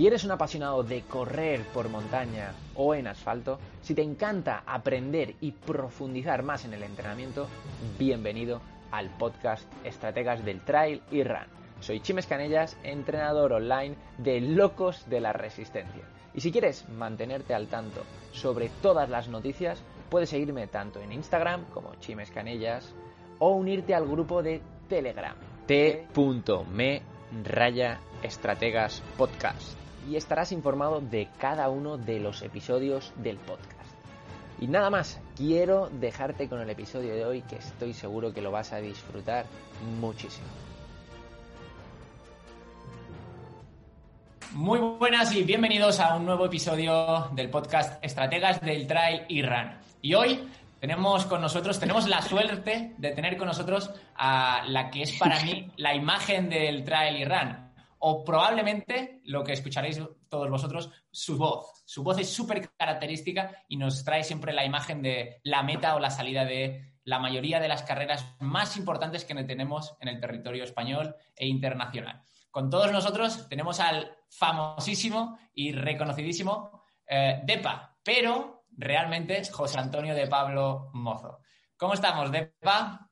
Si eres un apasionado de correr por montaña o en asfalto, si te encanta aprender y profundizar más en el entrenamiento, bienvenido al podcast Estrategas del Trail y Run. Soy Chimes Canellas, entrenador online de Locos de la Resistencia. Y si quieres mantenerte al tanto sobre todas las noticias, puedes seguirme tanto en Instagram como Chimes Canellas o unirte al grupo de Telegram t.me raya estrategas podcast y estarás informado de cada uno de los episodios del podcast. Y nada más, quiero dejarte con el episodio de hoy que estoy seguro que lo vas a disfrutar muchísimo. Muy buenas y bienvenidos a un nuevo episodio del podcast Estrategas del Trail y Run. Y hoy tenemos con nosotros, tenemos la suerte de tener con nosotros a la que es para mí la imagen del Trail y Run o probablemente lo que escucharéis todos vosotros, su voz. Su voz es súper característica y nos trae siempre la imagen de la meta o la salida de la mayoría de las carreras más importantes que tenemos en el territorio español e internacional. Con todos nosotros tenemos al famosísimo y reconocidísimo eh, Depa, pero realmente José Antonio de Pablo Mozo. ¿Cómo estamos, Depa?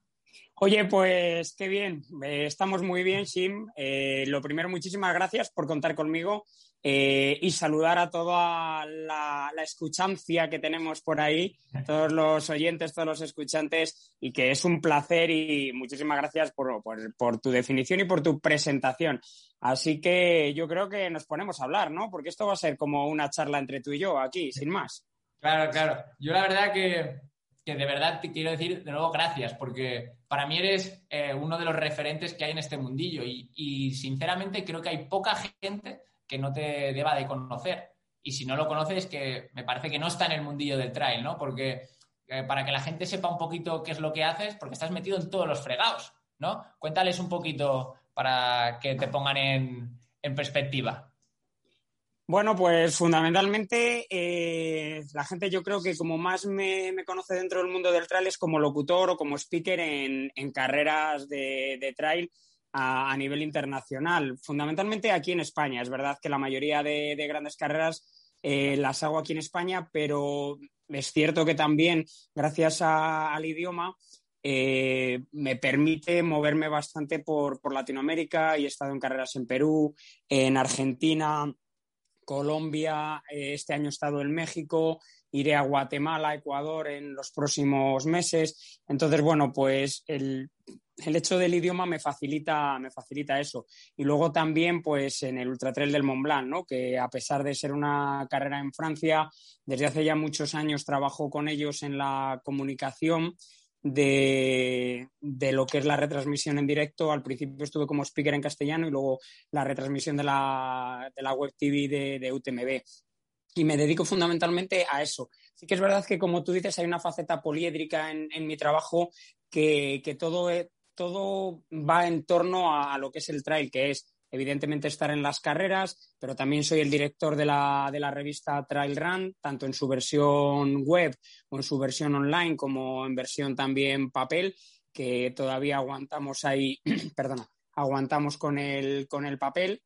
Oye, pues qué bien, eh, estamos muy bien, Sim. Eh, lo primero, muchísimas gracias por contar conmigo eh, y saludar a toda la, escuchancia que tenemos por ahí, todos los oyentes, todos los escuchantes, y que es un placer y muchísimas gracias por, por tu definición y por tu presentación. Así que yo creo que nos ponemos a hablar, ¿no? Porque esto va a ser como una charla entre tú y yo aquí, sin más. Claro, claro. Yo la verdad que que de verdad te quiero decir de nuevo gracias, porque para mí eres eh, uno de los referentes que hay en este mundillo y, sinceramente creo que hay poca gente que no te deba de conocer. Y si no lo conoces, que me parece que no está en el mundillo del trail, ¿no? Porque eh, para que la gente sepa un poquito qué es lo que haces, porque estás metido en todos los fregados, ¿no? Cuéntales un poquito para que te pongan en perspectiva. Bueno, pues fundamentalmente eh, la gente yo creo que como más me, conoce dentro del mundo del trail es como locutor o como speaker en, carreras de, trail a, nivel internacional. Fundamentalmente aquí en España. Es verdad que la mayoría de, grandes carreras eh, las hago aquí en España, pero es cierto que también gracias al idioma eh, me permite moverme bastante por, por Latinoamérica y he estado en carreras en Perú, en Argentina Colombia, eh, este año he estado en México, iré a Guatemala, Ecuador en los próximos meses. Entonces, bueno, pues el, hecho del idioma me facilita, me facilita eso. Y luego también, pues en el Ultra Trail del Mont Blanc, ¿no? que a pesar de ser una carrera en Francia, desde hace ya muchos años trabajo con ellos en la comunicación de, lo que es la retransmisión en directo. Al principio estuve como speaker en castellano y luego la retransmisión de la, de la web TV de, UTMB. Y me dedico fundamentalmente a eso. Sí que es verdad que, como tú dices, hay una faceta poliédrica en, mi trabajo que, todo, todo va en torno a, a lo que es el trail, que es evidentemente estar en las carreras, pero también soy el director de la, de la, revista Trail Run, tanto en su versión web o en su versión online como en versión también papel, que todavía aguantamos ahí, perdona, aguantamos con el, con el papel.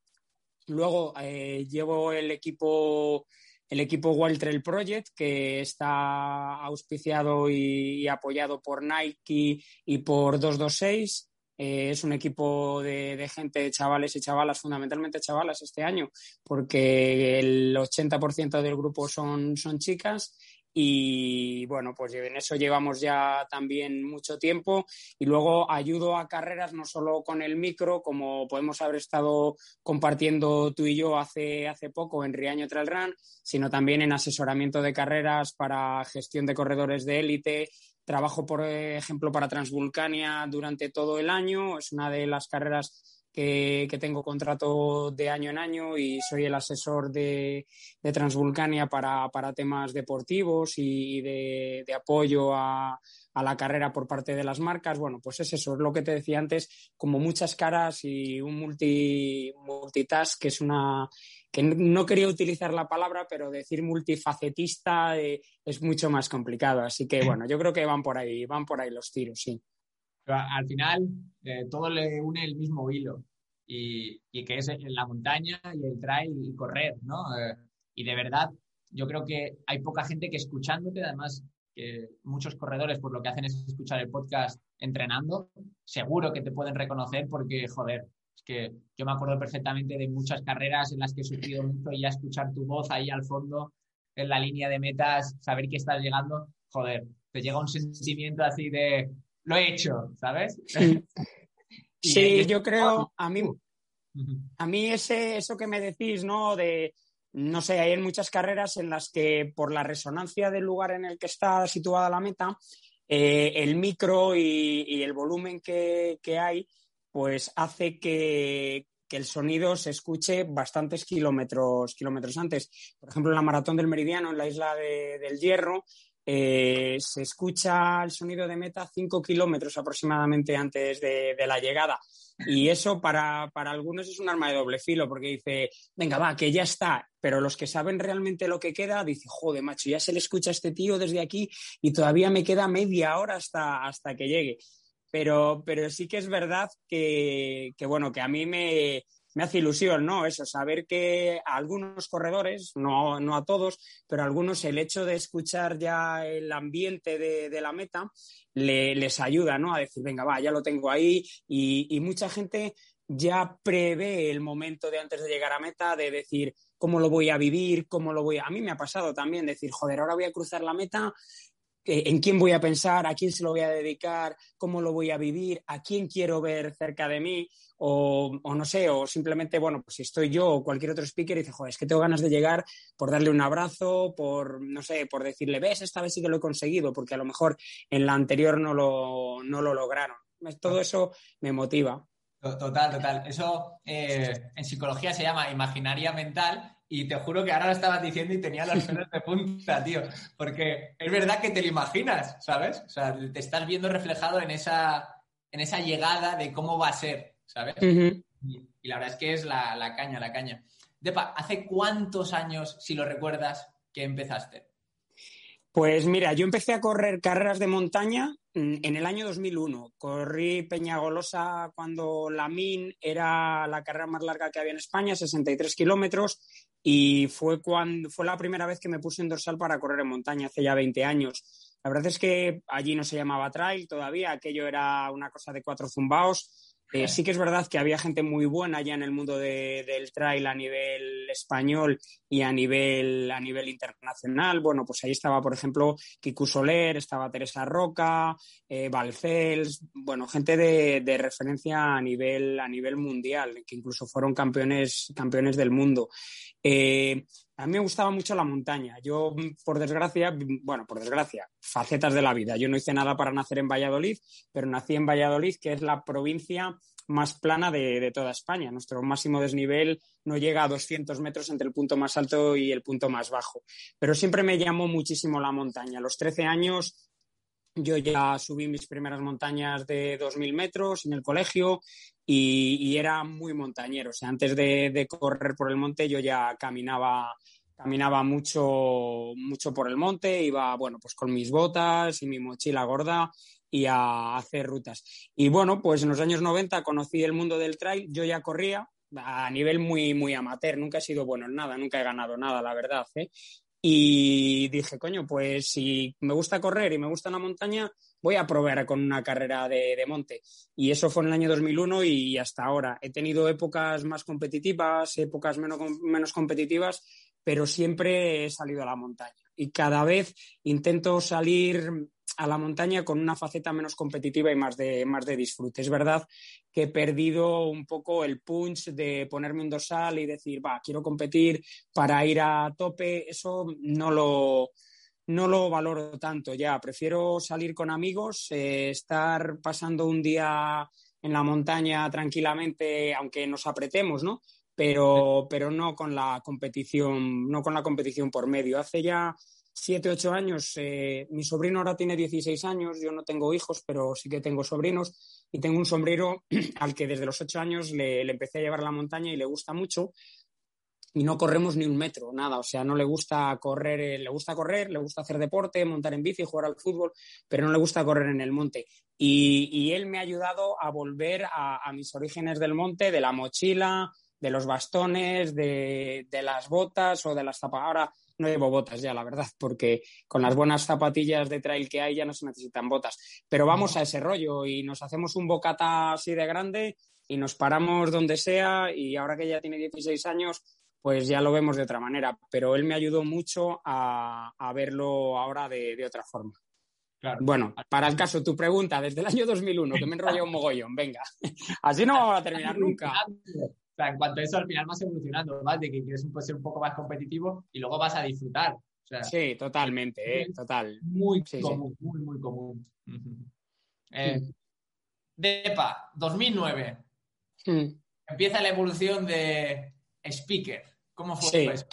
Luego eh, llevo el equipo el equipo Wild Trail Project, que está auspiciado y, y, apoyado por Nike y por 226. Eh, es un equipo de, gente, de chavales y chavalas, fundamentalmente chavalas este año, porque el 80% del grupo son, son chicas y bueno, pues en eso llevamos ya también mucho tiempo. Y luego ayudo a carreras no solo con el micro, como podemos haber estado compartiendo tú y yo hace, hace poco en Riaño Trail Run, sino también en asesoramiento de carreras para gestión de corredores de élite Trabajo, por ejemplo, para Transvulcania durante todo el año. Es una de las carreras que, tengo contrato de año en año y soy el asesor de, Transvulcania para, temas deportivos y de, apoyo a, la carrera por parte de las marcas. Bueno, pues es eso, es lo que te decía antes, como muchas caras y un multi, multitask, que es una que no quería utilizar la palabra, pero decir multifacetista eh, es mucho más complicado. Así que bueno, yo creo que van por ahí, van por ahí los tiros, sí. al final, eh, todo le une el mismo hilo. y, que es la montaña y el trail y correr, ¿no? Eh, y de verdad, yo creo que hay poca gente que escuchándote, además que muchos corredores por lo que hacen es escuchar el podcast entrenando, seguro que te pueden reconocer porque, joder, es que yo me acuerdo perfectamente de muchas carreras en las que he sufrido mucho y ya escuchar tu voz ahí al fondo en la línea de metas, saber que estás llegando, joder, te llega un sentimiento así de lo he hecho, ¿sabes? Sí, yo creo, a mí, a mí ese, eso que me decís, ¿no? De, no sé, hay muchas carreras en las que por la resonancia del lugar en el que está situada la meta, eh, el micro y, el volumen que, hay, pues hace que, el sonido se escuche bastantes kilómetros, kilómetros antes. Por ejemplo, en la maratón del Meridiano, en la isla del Hierro, eh, se escucha el sonido de meta cinco kilómetros aproximadamente antes de, la llegada. Y eso para, algunos es un arma de doble filo, porque dice, venga, va, que ya está. Pero los que saben realmente lo que queda, dice, joder, macho, ya se le escucha a este tío desde aquí y todavía me queda media hora hasta, hasta que llegue. Pero, pero sí que es verdad que, que, bueno, que a mí me, me hace ilusión, ¿no? Eso, saber que a algunos corredores, no, no a todos, pero a algunos el hecho de escuchar ya el ambiente de, la meta les ayuda, ¿no? A decir, venga, va, ya lo tengo ahí y, mucha gente ya prevé el momento de antes de llegar a meta, de decir cómo lo voy a vivir, cómo lo voy a... A mí me ha pasado también decir, joder, ahora voy a cruzar la meta, en quién voy a pensar, a quién se lo voy a dedicar, cómo lo voy a vivir, a quién quiero ver cerca de mí o, no sé, o simplemente, bueno, pues si estoy yo o cualquier otro speaker y dice, joder, es que tengo ganas de llegar por darle un abrazo, por, no sé, por decirle, ves, esta vez sí que lo he conseguido, porque a lo mejor en la anterior no lo, no lo lograron. Todo eso me motiva. Total, total. Eso eh, en psicología se llama imaginaria mental y te juro que ahora lo estabas diciendo y tenía los pelos de punta, tío. Porque es verdad que te lo imaginas, ¿sabes? O sea, te estás viendo reflejado en esa, en esa llegada de cómo va a ser. ¿sabes? y, la verdad es que es la, caña, la caña. Depa, ¿hace cuántos años, si lo recuerdas, que empezaste? Pues mira, yo empecé a correr carreras de montaña en el año 2001. Corrí Peñagolosa cuando la MIN era la carrera más larga que había en España, 63 kilómetros, y fue, cuando, fue la primera vez que me puse en dorsal para correr en montaña, hace ya 20 años. La verdad es que allí no se llamaba trail todavía, aquello era una cosa de cuatro zumbaos eh, sí que es verdad que había gente muy buena ya en el mundo del trail a nivel español y a nivel, a nivel internacional. Bueno, pues ahí estaba, por ejemplo, Kiku Soler, estaba Teresa Roca, eh, Valcels, bueno, gente de, referencia a nivel, a nivel mundial, que incluso fueron campeones, campeones del mundo. Eh, a mí me gustaba mucho la montaña. Yo, por desgracia, bueno, por desgracia, facetas de la vida. Yo no hice nada para nacer en Valladolid, pero nací en Valladolid, que es la provincia más plana de, toda España. Nuestro máximo desnivel no llega a 200 metros entre el punto más alto y el punto más bajo. Pero siempre me llamó muchísimo la montaña. A los 13 años yo ya subí mis primeras montañas de 2.000 metros en el colegio y, era muy montañero. O sea, antes de, correr por el monte yo ya caminaba, caminaba mucho, mucho por el monte, iba, bueno, pues con mis botas y mi mochila gorda y a hacer rutas. Y bueno, pues en los años 90 conocí el mundo del trail, yo ya corría a nivel muy, muy amateur, nunca he sido bueno en nada, nunca he ganado nada, la verdad. ¿eh? Y dije, coño, pues si me gusta correr y me gusta la montaña, voy a probar con una carrera de, monte. Y eso fue en el año 2001 y hasta ahora. He tenido épocas más competitivas, épocas menos, menos competitivas, pero siempre he salido a la montaña. Y cada vez intento salir a la montaña con una faceta menos competitiva y más de, más de disfrute. Es verdad que he perdido un poco el punch de ponerme un dorsal y decir, va, quiero competir para ir a tope. Eso no lo, no lo valoro tanto ya. Prefiero salir con amigos, eh, estar pasando un día en la montaña tranquilamente, aunque nos apretemos, ¿no? Pero, pero no con la competición, no con la competición por medio. Hace ya siete, ocho años. Eh, mi sobrino ahora tiene 16 años, yo no tengo hijos, pero sí que tengo sobrinos y tengo un sombrero al que desde los ocho años le, empecé a llevar a la montaña y le gusta mucho. y no corremos ni un metro, nada. O sea, no le gusta correr, eh, le gusta correr, le gusta hacer deporte, montar en bici, jugar al fútbol, pero no le gusta correr en el monte. Y, él me ha ayudado a volver a, mis orígenes del monte, de la mochila, de los bastones, de, las botas o de las zapatillas. No llevo botas ya, la verdad, porque con las buenas zapatillas de trail que hay ya no se necesitan botas. Pero vamos a ese rollo y nos hacemos un bocata así de grande y nos paramos donde sea y ahora que ya tiene 16 años, pues ya lo vemos de otra manera. Pero él me ayudó mucho a, verlo ahora de, otra forma. Bueno, para el caso, tu pregunta, desde el año 2001, que me enrolló un mogollón, venga. Así no vamos a terminar nunca. En cuanto a eso, al final vas evolucionando, ¿vale? De que quieres ser un poco más competitivo y luego vas a disfrutar. sí, totalmente, eh, total. Muy común, muy, muy común. Eh, Depa, 2009. Hmm. Empieza la evolución de speaker. ¿Cómo fue eso?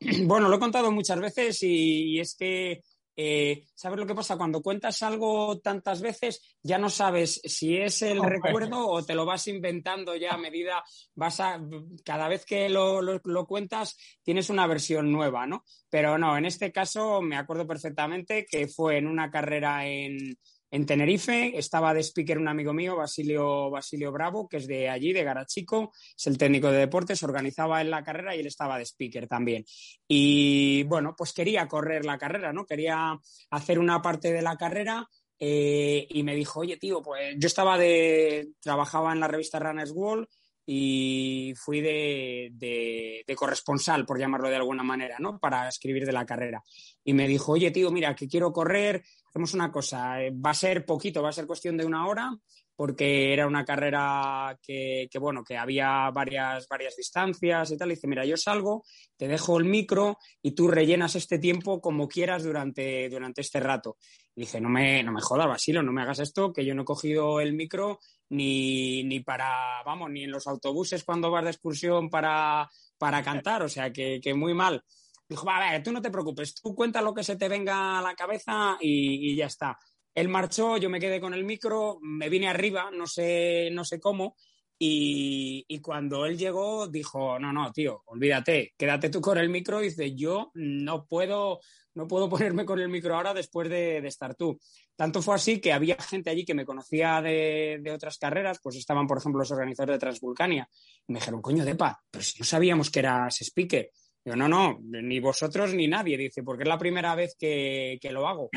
Bueno, lo he contado muchas veces y, es que eh, ¿sabes lo que pasa? Cuando cuentas algo tantas veces, ya no sabes si es el recuerdo o te lo vas inventando ya a medida, vas a, cada vez que lo, lo, cuentas, tienes una versión nueva, ¿no? Pero no, en este caso me acuerdo perfectamente que fue en una carrera en, en Tenerife. Estaba de speaker un amigo mío, Basilio, Basilio Bravo, que es de allí, de Garachico, es el técnico de deportes, organizaba en la carrera y él estaba de speaker también. Y bueno, pues quería correr la carrera, ¿no? Quería hacer una parte de la carrera. Eh, y me dijo, oye, tío, pues yo estaba de. trabajaba en la revista Runners World y fui de, de, corresponsal, por llamarlo de alguna manera, ¿no? Para escribir de la carrera. Y me dijo, oye, tío, mira, que quiero correr, hacemos una cosa, eh, va a ser poquito, va a ser cuestión de una hora, porque era una carrera que, bueno, que había varias, varias distancias y tal. Y dice, mira, yo salgo, te dejo el micro y tú rellenas este tiempo como quieras durante, durante este rato. Y dice, no me, no me jodas, Basilo, no me hagas esto, que yo no he cogido el micro ni, ni para, vamos, ni en los autobuses cuando vas de excursión para, para cantar, o sea, que, que muy mal. Dijo, a ver, tú no te preocupes, tú cuenta lo que se te venga a la cabeza y, ya está. Él marchó, yo me quedé con el micro, me vine arriba, no sé, no sé cómo, y, cuando él llegó dijo, no, no, tío, olvídate, quédate tú con el micro. Y dice, yo no puedo, no puedo ponerme con el micro ahora después de, estar tú. Tanto fue así que había gente allí que me conocía de, de, otras carreras, pues estaban, por ejemplo, los organizadores de Transvulcania. Y me dijeron, coño, Depa, pero si no sabíamos que eras speaker no, no, ni vosotros ni nadie, dice, porque es la primera vez que, lo hago.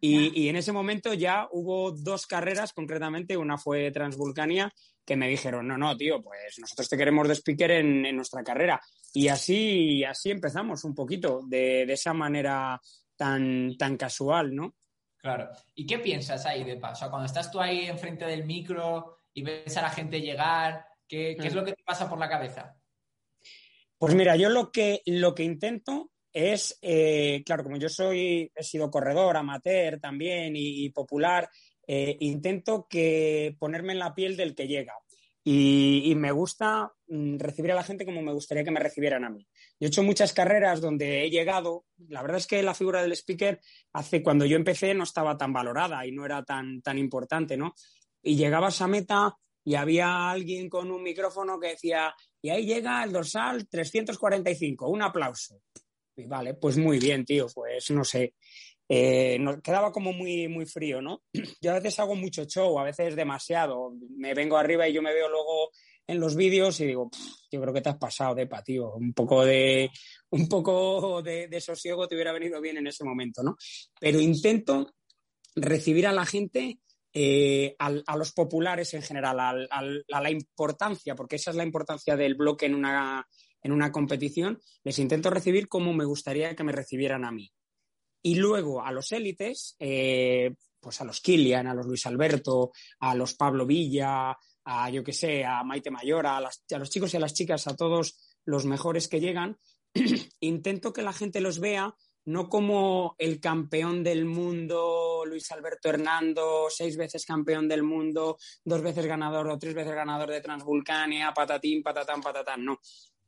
Y, en ese momento ya hubo dos carreras, concretamente, una fue Transvulcania, que me dijeron, no, no, tío, pues nosotros te queremos de speaker en, nuestra carrera. Y así, así empezamos un poquito, de, esa manera tan, tan casual, ¿no? Claro. ¿Y qué piensas ahí de paso? cuando estás tú ahí enfrente del micro y ves a la gente llegar, ¿qué, qué es mm. lo que te pasa por la cabeza? Pues mira, yo lo que, lo que intento es, eh, claro, como yo soy, he sido corredor, amateur también y, popular, eh, intento que ponerme en la piel del que llega. Y, me gusta mm, recibir a la gente como me gustaría que me recibieran a mí. Yo he hecho muchas carreras donde he llegado. La verdad es que la figura del speaker hace cuando yo empecé no estaba tan valorada y no era tan, tan importante, ¿no? Y llegabas a meta y había alguien con un micrófono que decía, y ahí llega el dorsal 345, un aplauso. Y vale, pues muy bien, tío, pues no sé. Eh, quedaba como muy, muy frío, ¿no? Yo a veces hago mucho show, a veces demasiado. Me vengo arriba y yo me veo luego en los vídeos y digo, yo creo que te has pasado de tío. Un poco de, un poco de sosiego te hubiera venido bien en ese momento, ¿no? Pero intento recibir a la gente eh, a, los populares en general, a, la importancia, porque esa es la importancia del bloque en una, en una competición, les intento recibir como me gustaría que me recibieran a mí. Y luego a los élites, eh, pues a los Kilian, a los Luis Alberto, a los Pablo Villa, a yo que sé, a Maite Mayor, a, a los chicos y a las chicas, a todos los mejores que llegan, intento que la gente los vea no como el campeón del mundo, Luis Alberto Hernando, seis veces campeón del mundo, dos veces ganador o tres veces ganador de Transvulcania, patatín, patatán, patatán, no.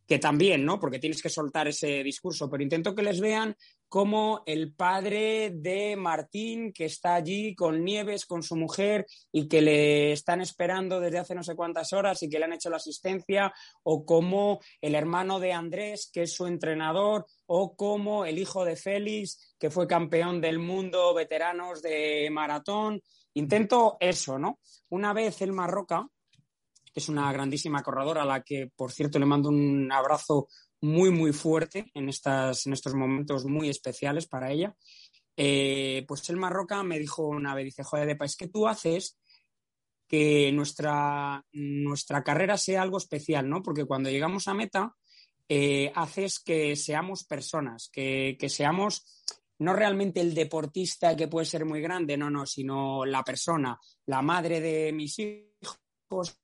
Que también, ¿no? Porque tienes que soltar ese discurso, pero intento que les vean como el padre de Martín, que está allí con Nieves, con su mujer, y que le están esperando desde hace no sé cuántas horas y que le han hecho la asistencia, o como el hermano de Andrés, que es su entrenador, o como el hijo de Félix, que fue campeón del mundo veteranos de maratón. Intento eso, ¿no? Una vez el Marroca, es una grandísima corredora a la que, por cierto, le mando un abrazo muy, muy fuerte en, estas, en estos momentos muy especiales para ella. Eh, pues el Marroca me dijo una vez, dice, joder, es que tú haces que nuestra, nuestra carrera sea algo especial, ¿no? Porque cuando llegamos a meta, eh, haces que seamos personas, que, que seamos no realmente el deportista que puede ser muy grande, no, no, sino la persona, la madre de mis hijos,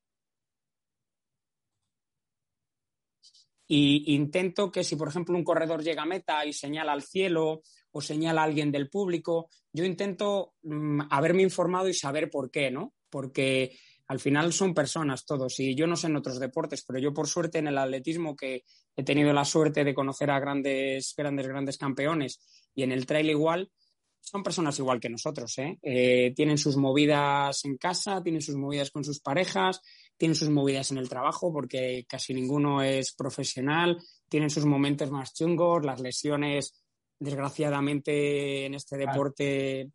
Y intento que si, por ejemplo, un corredor llega a meta y señala al cielo o señala a alguien del público, yo intento mm, haberme informado y saber por qué, ¿no? Porque al final son personas todos y yo no sé en otros deportes, pero yo por suerte en el atletismo que he tenido la suerte de conocer a grandes, grandes, grandes campeones y en el trail igual, son personas igual que nosotros, ¿eh? Eh, tienen sus movidas en casa, tienen sus movidas con sus parejas, tienen sus movidas en el trabajo porque casi ninguno es profesional, tienen sus momentos más chungos, las lesiones, desgraciadamente, en este deporte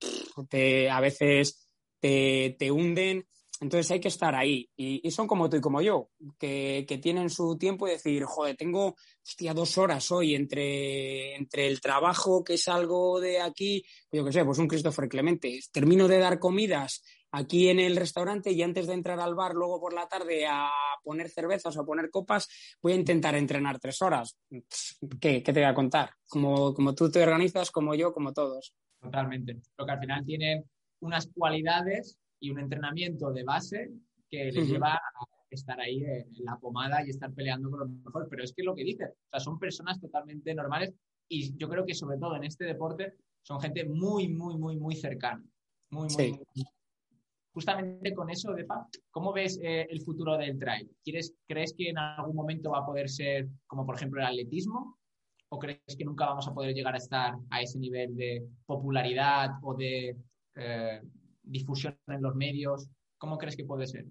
a veces te, te, hunden. Entonces hay que estar ahí. Y, son como tú y como yo, que, que, tienen su tiempo y decir, joder, tengo hostia, dos horas hoy entre, entre el trabajo, que es algo de aquí, yo qué sé, pues un Christopher Clemente. Termino de dar comidas aquí en el restaurante y antes de entrar al bar luego por la tarde a poner cervezas o a poner copas, voy a intentar entrenar tres horas. ¿Qué, qué te voy a contar? Como, como tú te organizas, como yo, como todos. Totalmente. Lo que al final tienen unas cualidades y un entrenamiento de base que les lleva a estar ahí en la pomada y estar peleando con lo mejor. Pero es que lo que dices, o sea, son personas totalmente normales y yo creo que sobre todo en este deporte son gente muy, muy, muy, muy cercana. Muy, muy, muy justamente con eso, Depa, ¿cómo ves eh, el futuro del trail? ¿Quieres, ¿Crees que en algún momento va a poder ser como por ejemplo el atletismo? ¿O crees que nunca vamos a poder llegar a estar a ese nivel de popularidad o de eh, difusión en los medios? ¿Cómo crees que puede ser?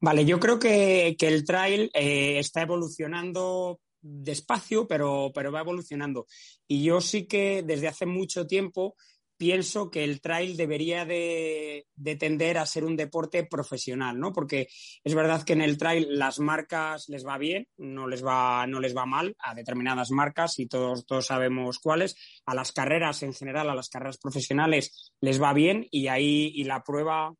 Vale, yo creo que, el trail eh, está evolucionando despacio, pero, pero va evolucionando. Y yo sí que desde hace mucho tiempo pienso que el trail debería de, tender a ser un deporte profesional, ¿no? Porque es verdad que en el trail las marcas les va bien, no les va, no les va mal a determinadas marcas y todos, todos sabemos cuáles. A las carreras en general, a las carreras profesionales les va bien y ahí y la prueba,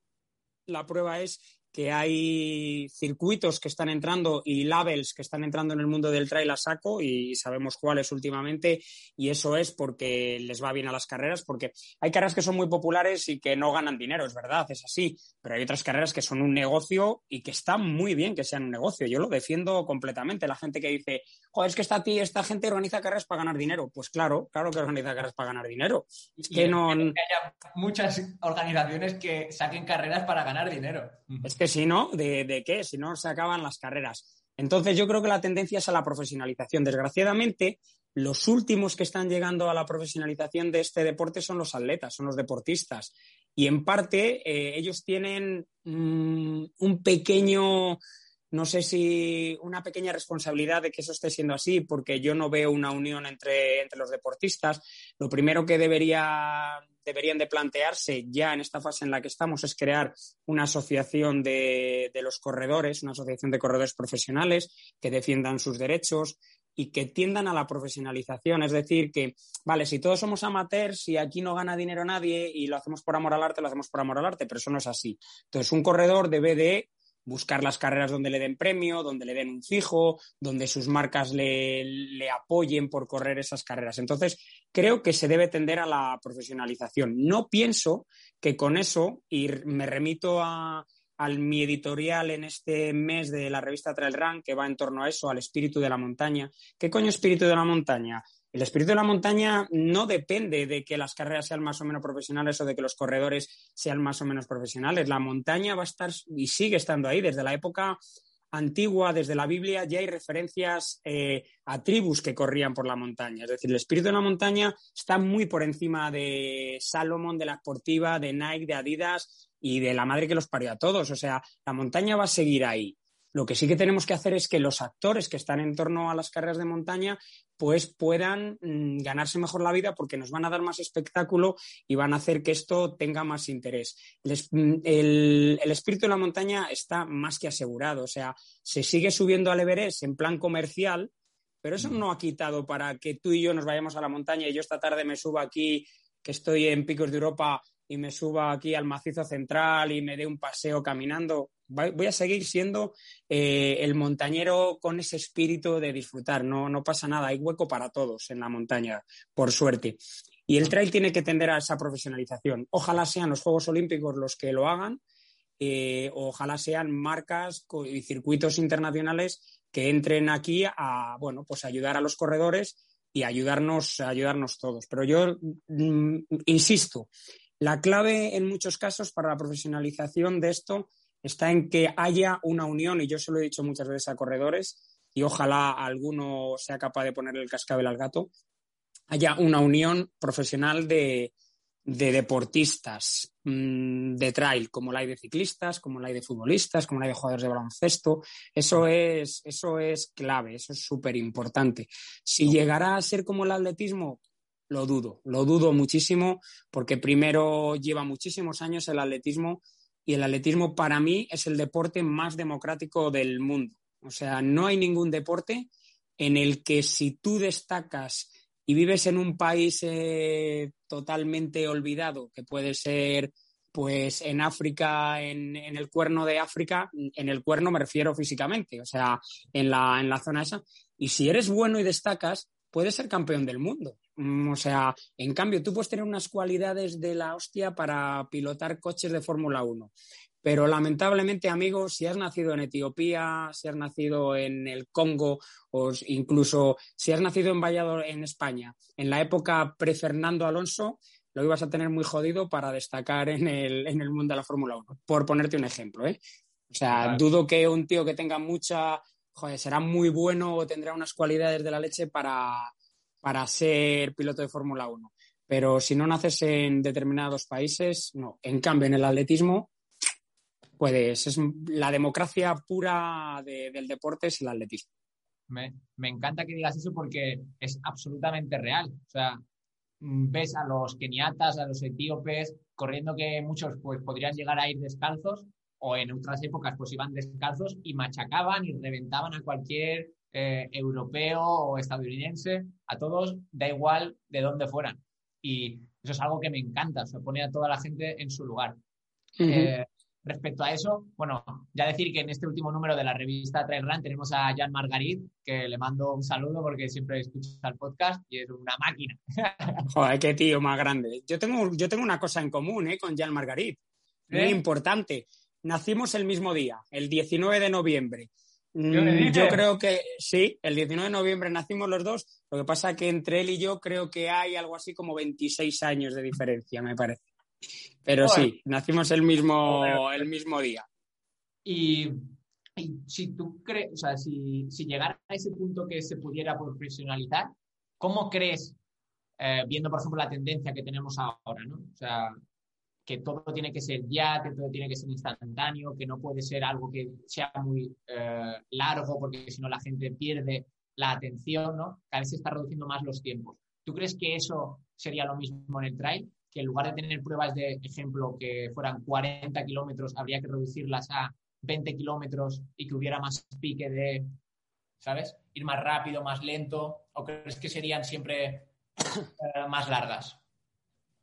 la prueba es que hay circuitos que están entrando y labels que están entrando en el mundo del trail a saco y sabemos cuáles últimamente y eso es porque les va bien a las carreras, porque hay carreras que son muy populares y que no ganan dinero, es verdad, es así, pero hay otras carreras que son un negocio y que están muy bien que sean un negocio. Yo lo defiendo completamente. La gente que dice, joder, es que esta, esta gente organiza carreras para ganar dinero. Pues claro, claro que organiza carreras para ganar dinero. Es que no... Que haya muchas organizaciones que saquen carreras para ganar dinero que si no, ¿de, qué? Si no, se acaban las carreras. Entonces yo creo que la tendencia es a la profesionalización. Desgraciadamente, los últimos que están llegando a la profesionalización de este deporte son los atletas, son los deportistas. Y en parte eh, ellos tienen mm, un pequeño, no sé si una pequeña responsabilidad de que eso esté siendo así, porque yo no veo una unión entre, entre los deportistas. Lo primero que debería deberían de plantearse ya en esta fase en la que estamos es crear una asociación de, los corredores, una asociación de corredores profesionales que defiendan sus derechos y que tiendan a la profesionalización. Es decir, que, vale, si todos somos amateurs, si aquí no gana dinero nadie y lo hacemos por amor al arte, lo hacemos por amor al arte, pero eso no es así. Entonces, un corredor debe de buscar las carreras donde le den premio, donde le den un fijo, donde sus marcas le, apoyen por correr esas carreras. Entonces, creo que se debe tender a la profesionalización. No pienso que con eso, y me remito a, mi editorial en este mes de la revista Trail Run, que va en torno a eso, al espíritu de la montaña. ¿Qué coño espíritu de la montaña? El espíritu de la montaña no depende de que las carreras sean más o menos profesionales o de que los corredores sean más o menos profesionales. La montaña va a estar y sigue estando ahí desde la época antigua, desde la Biblia, ya hay referencias eh, a tribus que corrían por la montaña. Es decir, el espíritu de la montaña está muy por encima de Salomón, de la Sportiva, de Nike, de Adidas y de la madre que los parió a todos. O sea, la montaña va a seguir ahí. Lo que sí que tenemos que hacer es que los actores que están en torno a las carreras de montaña pues puedan mm, ganarse mejor la vida porque nos van a dar más espectáculo y van a hacer que esto tenga más interés. Mm, el, espíritu de la montaña está más que asegurado, o sea, se sigue subiendo al Everest en plan comercial, pero eso no ha quitado para que tú y yo nos vayamos a la montaña y yo esta tarde me suba aquí, que estoy en Picos de Europa, y me suba aquí al macizo central y me dé un paseo caminando voy a seguir siendo eh, el montañero con ese espíritu de disfrutar. No, no pasa nada, hay hueco para todos en la montaña, por suerte. Y el trail tiene que tender a esa profesionalización. Ojalá sean los Juegos Olímpicos los que lo hagan, eh, ojalá sean marcas y circuitos internacionales que entren aquí a, bueno, pues ayudar a los corredores y ayudarnos, ayudarnos todos. Pero yo mm, insisto, la clave en muchos casos para la profesionalización de esto está en que haya una unión, y yo se lo he dicho muchas veces a corredores, y ojalá alguno sea capaz de ponerle el cascabel al gato, haya una unión profesional de, deportistas mm, de trail, como la hay de ciclistas, como la hay de futbolistas, como la hay de jugadores de baloncesto. Eso es, eso es clave, eso es súper importante. Si llegará a ser como el atletismo, lo dudo, lo dudo muchísimo, porque primero lleva muchísimos años el atletismo y el atletismo para mí es el deporte más democrático del mundo. O sea, no hay ningún deporte en el que si tú destacas y vives en un país eh, totalmente olvidado, que puede ser pues en África, en, el cuerno de África, en el cuerno me refiero físicamente, o sea, en la, en la zona esa, y si eres bueno y destacas, puedes ser campeón del mundo. Mm, o sea, en cambio, tú puedes tener unas cualidades de la hostia para pilotar coches de Fórmula 1. Pero lamentablemente, amigos, si has nacido en Etiopía, si has nacido en el Congo o incluso si has nacido en Valladolid, en España, en la época pre-Fernando Alonso, lo ibas a tener muy jodido para destacar en el, en el mundo de la Fórmula 1, por ponerte un ejemplo. ¿eh? O sea, dudo que un tío que tenga mucha, será muy bueno o tendrá unas cualidades de la leche para, para ser piloto de Fórmula 1. Pero si no naces en determinados países, no. En cambio, en el atletismo, puedes. Es la democracia pura del deporte es el atletismo. Me, encanta que digas eso porque es absolutamente real. O sea, ves a los keniatas, a los etíopes, corriendo que muchos pues, podrían llegar a ir descalzos o en otras épocas pues iban descalzos y machacaban y reventaban a cualquier eh, europeo o estadounidense, a todos, da igual de dónde fueran. Y eso es algo que me encanta, se pone a toda la gente en su lugar. Eh, respecto a eso, bueno, ya decir que en este último número de la revista Trail Run tenemos a Jan Margarit, que le mando un saludo porque siempre escucha el podcast y es una máquina. Joder, qué tío más grande. Yo tengo, yo tengo una cosa en común ¿eh? con Jan Margarit, muy importante. Nacimos el mismo día, el 19 de noviembre. Mm, yo creo que sí, el 19 de noviembre nacimos los dos. Lo que pasa es que entre él y yo creo que hay algo así como 26 años de diferencia, me parece. Pero sí, nacimos el mismo, el mismo día. Y, si tú crees, o sea, si, llegara a ese punto que se pudiera profesionalizar, ¿cómo crees, eh, viendo por ejemplo la tendencia que tenemos ahora, ¿no? O sea, que todo tiene que ser ya, que todo tiene que ser instantáneo, que no puede ser algo que sea muy eh, largo porque si no la gente pierde la atención, ¿no? Cada vez se está reduciendo más los tiempos. ¿Tú crees que eso sería lo mismo en el trail? Que en lugar de tener pruebas de ejemplo que fueran 40 kilómetros, habría que reducirlas a 20 kilómetros y que hubiera más pique de, ¿sabes? Ir más rápido, más lento. ¿O crees que serían siempre eh, más largas?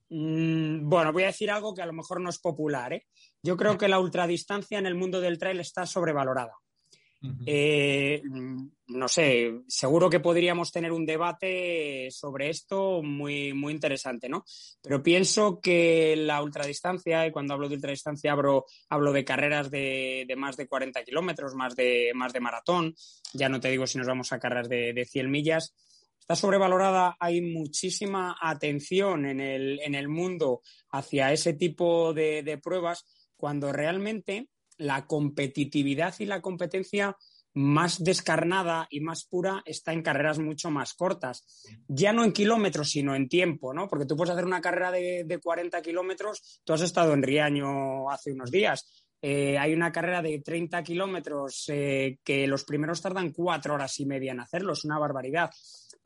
Mm, bueno, voy a decir algo que a lo mejor no es popular. ¿eh? Yo creo que la ultradistancia en el mundo del trail está sobrevalorada. Eh, no sé, seguro que podríamos tener un debate sobre esto muy, muy interesante, ¿no? Pero pienso que la ultradistancia, y cuando hablo de ultradistancia hablo, hablo de carreras de, más de 40 kilómetros, más de, más de maratón, ya no te digo si nos vamos a carreras de, de 100 millas, está sobrevalorada, hay muchísima atención en el, mundo hacia ese tipo de, pruebas, cuando realmente la competitividad y la competencia más descarnada y más pura está en carreras mucho más cortas. Ya no en kilómetros, sino en tiempo, ¿no? Porque tú puedes hacer una carrera de, de 40 kilómetros, tú has estado en Riaño hace unos días. Eh, hay una carrera de 30 kilómetros eh, que los primeros tardan cuatro horas y media en hacerlo, es una barbaridad.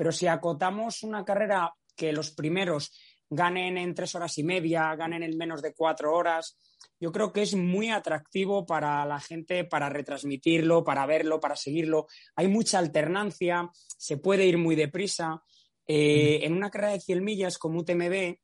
Pero si acotamos una carrera que los primeros ganen en tres horas y media, ganen en menos de cuatro horas, yo creo que es muy atractivo para la gente, para retransmitirlo, para verlo, para seguirlo. Hay mucha alternancia, se puede ir muy deprisa. Eh, en una carrera de 100 millas como UTMB,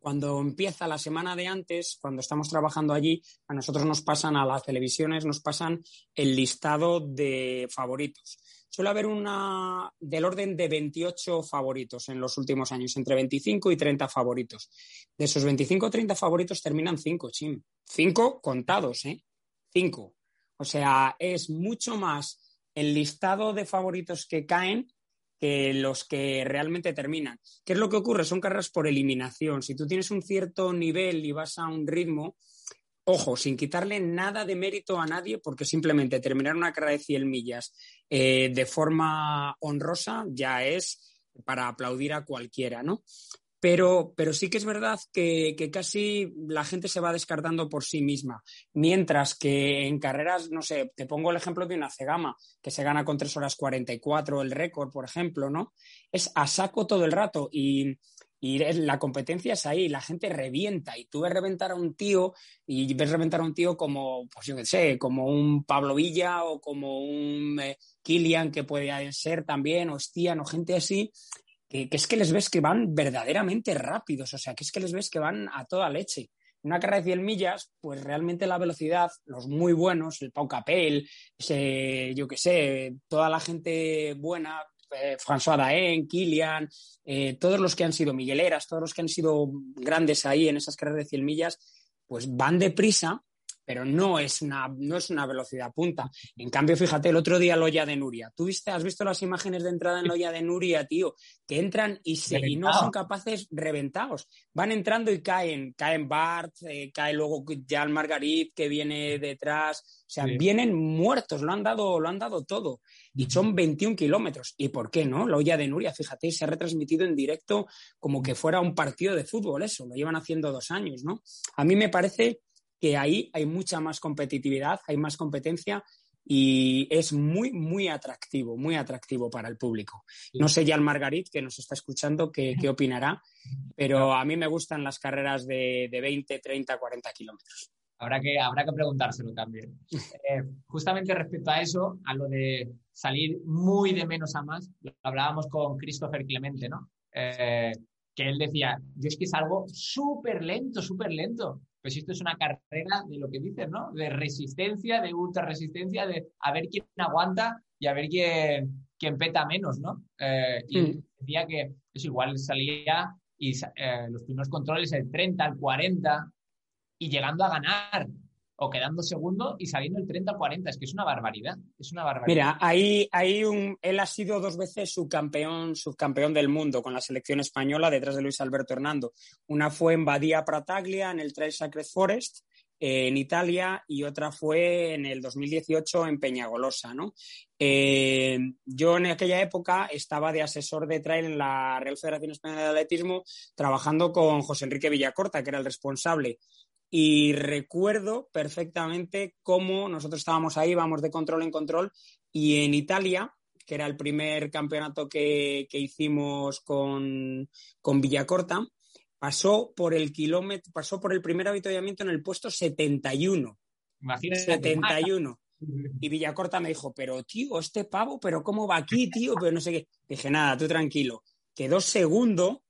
cuando empieza la semana de antes, cuando estamos trabajando allí, a nosotros nos pasan a las televisiones, nos pasan el listado de favoritos. Suele haber una del orden de 28 favoritos en los últimos años, entre 25 y 30 favoritos. De esos 25 o 30 favoritos terminan 5, chim. 5 contados, ¿eh? 5. O sea, es mucho más el listado de favoritos que caen que los que realmente terminan. ¿Qué es lo que ocurre? Son carreras por eliminación. Si tú tienes un cierto nivel y vas a un ritmo, ojo, sin quitarle nada de mérito a nadie, porque simplemente terminar una carrera de 100 millas eh, de forma honrosa ya es para aplaudir a cualquiera, ¿no? Pero, pero, sí que es verdad que, que, casi la gente se va descartando por sí misma. Mientras que en carreras, no sé, te pongo el ejemplo de una Cegama, que se gana con 3 horas 44 el récord, por ejemplo, ¿no? Es a saco todo el rato y, y la competencia es ahí, la gente revienta y tú ves reventar a un tío y ves reventar a un tío como, pues yo qué sé, como un Pablo Villa o como un eh, Kilian que puede ser también, o Stian o gente así, que, es que les ves que van verdaderamente rápidos, o sea, que es que les ves que van a toda leche. Una carrera de 100 millas, pues realmente la velocidad, los muy buenos, el Pau Capel, ese, yo qué sé, toda la gente buena, eh, François Daen, Kilian, eh, todos los que han sido Migueleras, todos los que han sido grandes ahí en esas carreras de 100 millas, pues van deprisa pero no es una, no es una velocidad punta. En cambio, fíjate, el otro día Loya de Nuria. ¿Tú viste, has visto las imágenes de entrada en Loya de Nuria, tío? Que entran y, se, y no son capaces reventados. Van entrando y caen. Caen Bart, eh, cae luego Jan Margarit, que viene detrás. O sea, vienen muertos, lo han, dado, lo han dado todo. Y son 21 kilómetros. ¿Y por qué no? Loya de Nuria, fíjate, se ha retransmitido en directo como que fuera un partido de fútbol, eso. Lo llevan haciendo dos años, ¿no? A mí me parece que ahí hay mucha más competitividad, hay más competencia y es muy, muy atractivo, muy atractivo para el público. No sé ya el Margarit, que nos está escuchando, qué, opinará, pero a mí me gustan las carreras de, de 20, 30, 40 kilómetros. Habrá que, habrá que preguntárselo también. Eh, justamente respecto a eso, a lo de salir muy de menos a más, lo hablábamos con Christopher Clemente, ¿no? Eh, que él decía, yo es que salgo súper lento, súper lento. Pues esto es una carrera de lo que dices, ¿no? De resistencia, de ultra resistencia, de a ver quién aguanta y a ver quién, quién peta menos, ¿no? Eh, y mm. decía que es pues igual salía y eh, los primeros controles el 30, el 40 y llegando a ganar o quedando segundo y saliendo el 30-40. Es que es una barbaridad. Es una barbaridad. Mira, ahí, hay un, él ha sido dos veces subcampeón, subcampeón del mundo con la selección española detrás de Luis Alberto Hernando. Una fue en Badia Prataglia, en el Trail Sacred Forest, eh, en Italia, y otra fue en el 2018 en Peñagolosa, ¿no? Eh, yo en aquella época estaba de asesor de trail en la Real Federación Española de Atletismo, trabajando con José Enrique Villacorta, que era el responsable y recuerdo perfectamente cómo nosotros estábamos ahí, vamos de control en control, y en Italia, que era el primer campeonato que, hicimos con, con, Villacorta, pasó por el kilómetro, pasó por el primer avituallamiento en el puesto 71. Imagínate. 71. Y Villacorta me dijo, pero tío, este pavo, pero ¿cómo va aquí, tío? Pero no sé qué. Dije, nada, tú tranquilo. Quedó segundo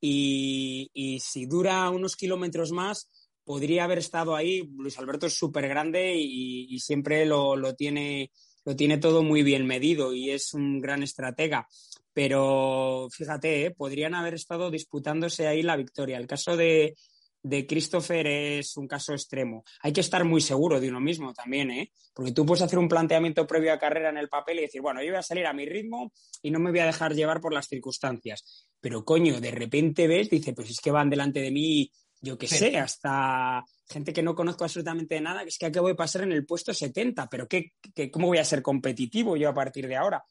y, y si dura unos kilómetros más, podría haber estado ahí. Luis Alberto es súper grande y, siempre lo, tiene, lo tiene todo muy bien medido y es un gran estratega. Pero fíjate, ¿eh? podrían haber estado disputándose ahí la victoria. El caso de, de Christopher es un caso extremo. Hay que estar muy seguro de uno mismo también, ¿eh? Porque tú puedes hacer un planteamiento previo a carrera en el papel y decir, bueno, yo voy a salir a mi ritmo y no me voy a dejar llevar por las circunstancias. Pero coño, de repente ves, dice, pues es que van delante de mí yo qué sé, hasta gente que no conozco absolutamente de nada, que es que acabo de pasar en el puesto 70, pero ¿qué, cómo voy a ser competitivo yo a partir de ahora?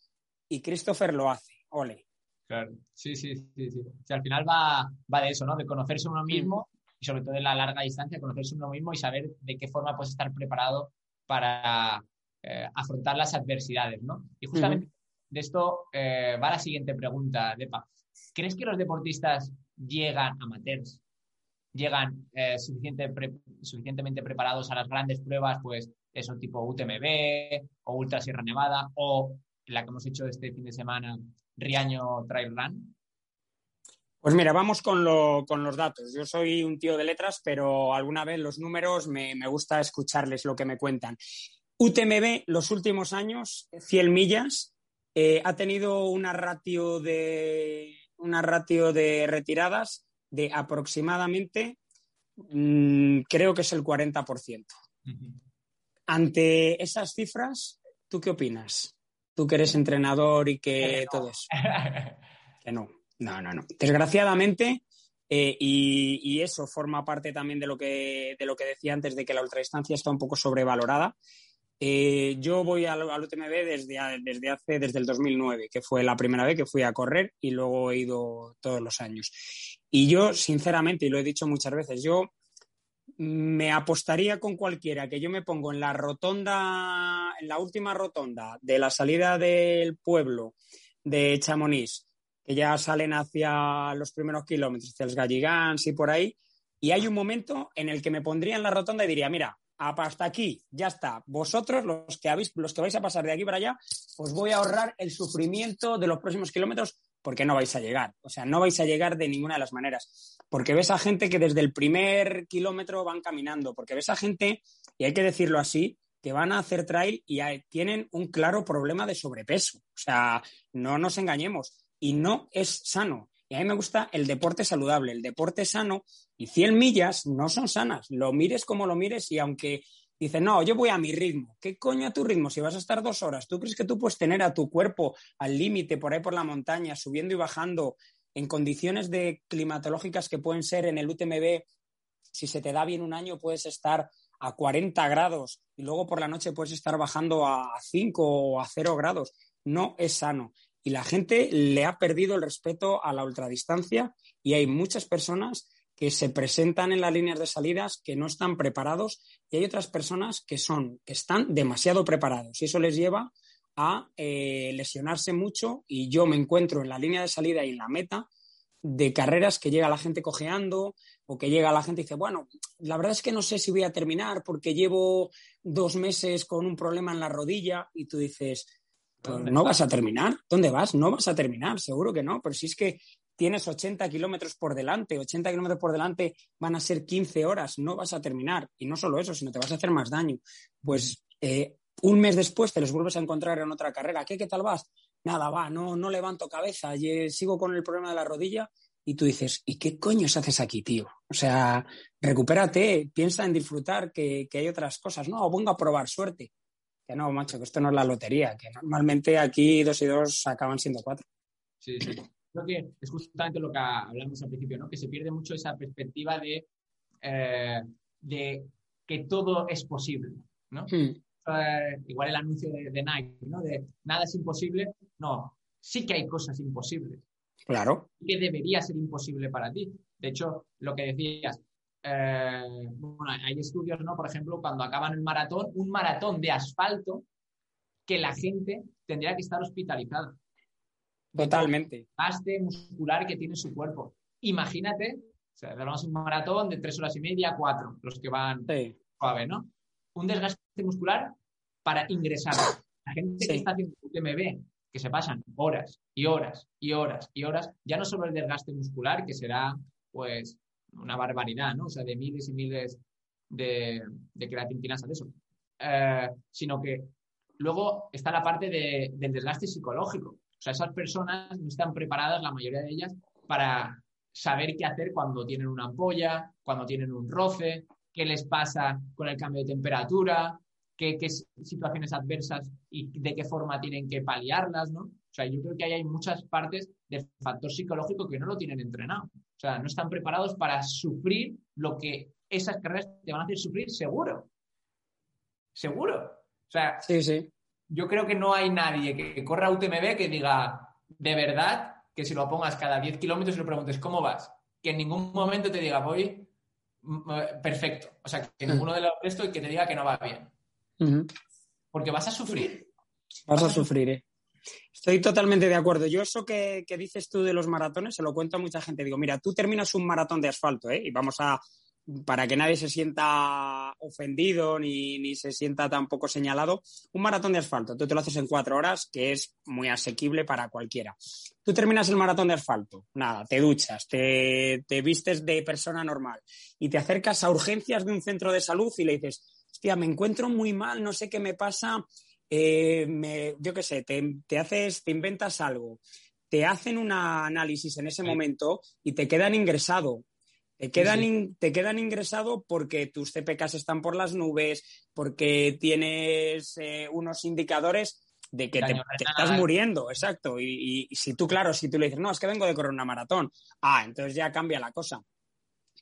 Y Christopher lo hace, ole. Claro, sí, sí, sí, sí. al final va, va de eso, ¿no? De conocerse uno mismo y sobre todo en la larga distancia, conocerse uno mismo y saber de qué forma puedes estar preparado para eh, afrontar las adversidades, ¿no? Y justamente de esto eh, va la siguiente pregunta, Depa. ¿Crees que los deportistas llegan amateurs llegan eh, suficientemente preparados a las grandes pruebas, pues eso tipo UTMB o Ultra Sierra Nevada o la que hemos hecho este fin de semana, Riaño Trail Run? Pues mira, vamos con, los datos. Yo soy un tío de letras, pero alguna vez los números me, gusta escucharles lo que me cuentan. UTMB, los últimos años, 100 millas, eh, ha tenido una ratio de, una ratio de retiradas de aproximadamente, mm, creo que es el 40%. Ante esas cifras, ¿tú qué opinas? Tú que eres entrenador y que, todo eso. que no, no, no, no. Desgraciadamente, eh, y, eso forma parte también de lo, que, de lo que decía antes, de que la ultradistancia está un poco sobrevalorada. Eh, yo voy al, UTMB desde, desde hace, desde el 2009, que fue la primera vez que fui a correr y luego he ido todos los años. Y yo, sinceramente, y lo he dicho muchas veces, yo me apostaría con cualquiera que yo me pongo en la rotonda, en la última rotonda de la salida del pueblo de Chamonix, que ya salen hacia los primeros kilómetros, hacia los Galligans y por ahí, y hay un momento en el que me pondría en la rotonda y diría, mira, hasta aquí, ya está. Vosotros, los que, habéis, los que vais a pasar de aquí para allá, os voy a ahorrar el sufrimiento de los próximos kilómetros porque no vais a llegar. O sea, no vais a llegar de ninguna de las maneras. Porque ves a gente que desde el primer kilómetro van caminando, porque ves a gente, y hay que decirlo así, que van a hacer trail y tienen un claro problema de sobrepeso. O sea, no nos engañemos. Y no es sano. Y a mí me gusta el deporte saludable, el deporte sano. Y 100 millas no son sanas. Lo mires como lo mires y aunque Dice, no, yo voy a mi ritmo. ¿Qué coño a tu ritmo? Si vas a estar dos horas, ¿tú crees que tú puedes tener a tu cuerpo al límite por ahí por la montaña, subiendo y bajando en condiciones de climatológicas que pueden ser en el UTMB? Si se te da bien un año, puedes estar a 40 grados y luego por la noche puedes estar bajando a 5 o a 0 grados. No es sano. Y la gente le ha perdido el respeto a la ultradistancia y hay muchas personas que se presentan en las líneas de salidas que no están preparados y hay otras personas que son que están demasiado preparados y eso les lleva a eh, lesionarse mucho y yo me encuentro en la línea de salida y en la meta de carreras que llega la gente cojeando o que llega la gente y dice, bueno, la verdad es que no sé si voy a terminar porque llevo dos meses con un problema en la rodilla y tú dices, pues no vas a terminar, ¿dónde vas? No vas a terminar, seguro que no, pero si es que tienes 80 kilómetros por delante, 80 kilómetros por delante van a ser 15 horas, no vas a terminar. Y no solo eso, sino te vas a hacer más daño. Pues eh, un mes después te los vuelves a encontrar en otra carrera. ¿Qué, qué tal vas? Nada, va, no, no levanto cabeza, sigo con el problema de la rodilla. Y tú dices, ¿y qué coños haces aquí, tío? O sea, recupérate, piensa en disfrutar, que, hay otras cosas. No, vengo a probar suerte. Que no, macho, que esto no es la lotería, que normalmente aquí dos y dos acaban siendo cuatro. Sí, sí creo que es justamente lo que hablamos al principio, ¿no? Que se pierde mucho esa perspectiva de, eh, de que todo es posible, ¿no? Hmm. Eh, igual el anuncio de, Nike, ¿no? De nada es imposible. No, sí que hay cosas imposibles. Claro. Que debería ser imposible para ti. De hecho, lo que decías, eh, bueno, hay estudios, ¿no? Por ejemplo, cuando acaban el maratón, un maratón de asfalto, que la gente tendría que estar hospitalizada. Totalmente. Gaste muscular que tiene su cuerpo. Imagínate, o sea, tenemos un maratón de tres horas y media, cuatro, los que van suave, ¿no? Un desgaste muscular para ingresar. La gente que está haciendo UTMB, que se pasan horas y horas y horas y horas, ya no solo el desgaste muscular, que será, pues, una barbaridad, ¿no? O sea, de miles y miles de, de creatinasas de eso. Eh, sino que luego está la parte del desgaste psicológico. O sea, esas personas no están preparadas, la mayoría de ellas, para saber qué hacer cuando tienen una ampolla, cuando tienen un roce, qué les pasa con el cambio de temperatura, qué, situaciones adversas y de qué forma tienen que paliarlas, ¿no? O sea, yo creo que ahí hay muchas partes de factor psicológico que no lo tienen entrenado. O sea, no están preparados para sufrir lo que esas carreras te van a hacer sufrir seguro. Seguro. O sea, sí, sí. Yo creo que no hay nadie que corra UTMB que diga de verdad que si lo pongas cada 10 kilómetros y le preguntes cómo vas, que en ningún momento te diga voy mm, eh, perfecto. O sea, que ninguno de los restos y que te diga que no va bien. Porque vas a sufrir. Vas a sufrir, ¿eh? Estoy totalmente de acuerdo. Yo eso que, que, dices tú de los maratones se lo cuento a mucha gente. Digo, mira, tú terminas un maratón de asfalto, ¿eh? Y vamos a, para que nadie se sienta ofendido ni, ni, se sienta tampoco señalado, un maratón de asfalto, tú te lo haces en cuatro horas, que es muy asequible para cualquiera. Tú terminas el maratón de asfalto, nada, te duchas, te, te vistes de persona normal y te acercas a urgencias de un centro de salud y le dices, hostia, me encuentro muy mal, no sé qué me pasa, eh, me, yo qué sé, te, te, haces, te inventas algo, te hacen un análisis en ese momento y te quedan ingresado te quedan, sí. te quedan ingresado porque tus CPKs están por las nubes, porque tienes eh, unos indicadores de que te, te, estás muriendo, exacto. Y, y, si tú, claro, si tú le dices, no, es que vengo de correr una maratón, ah, entonces ya cambia la cosa.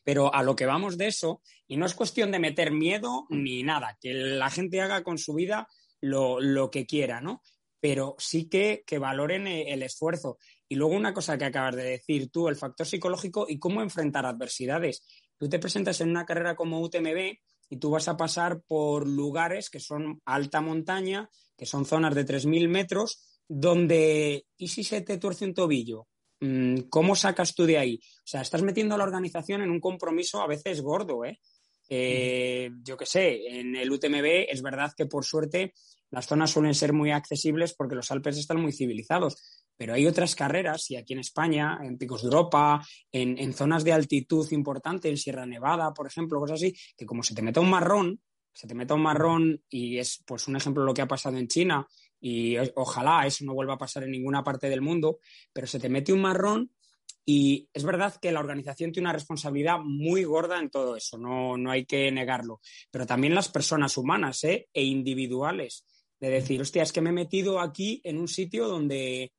Pero a lo que vamos de eso, y no es cuestión de meter miedo ni nada, que la gente haga con su vida lo, lo que quiera, ¿no? Pero sí que, que valoren eh, el esfuerzo. Y luego una cosa que acabas de decir tú, el factor psicológico y cómo enfrentar adversidades. Tú te presentas en una carrera como UTMB y tú vas a pasar por lugares que son alta montaña, que son zonas de 3.000 metros, donde, ¿y si se te tuerce un tobillo? Mm, ¿Cómo sacas tú de ahí? O sea, estás metiendo a la organización en un compromiso a veces gordo, ¿eh? Eh, yo qué sé, en el UTMB es verdad que por suerte las zonas suelen ser muy accesibles porque los Alpes están muy civilizados, pero hay otras carreras, y aquí en España, en Picos de Europa, en, zonas de altitud importante, en Sierra Nevada, por ejemplo, cosas así, que como se te meta un marrón, se te meta un marrón y es pues un ejemplo de lo que ha pasado en China y ojalá eso no vuelva a pasar en ninguna parte del mundo, pero se te mete un marrón y es verdad que la organización tiene una responsabilidad muy gorda en todo eso, no, no hay que negarlo, pero también las personas humanas ¿eh? e individuales, de decir, hostia, es que me he metido aquí en un sitio donde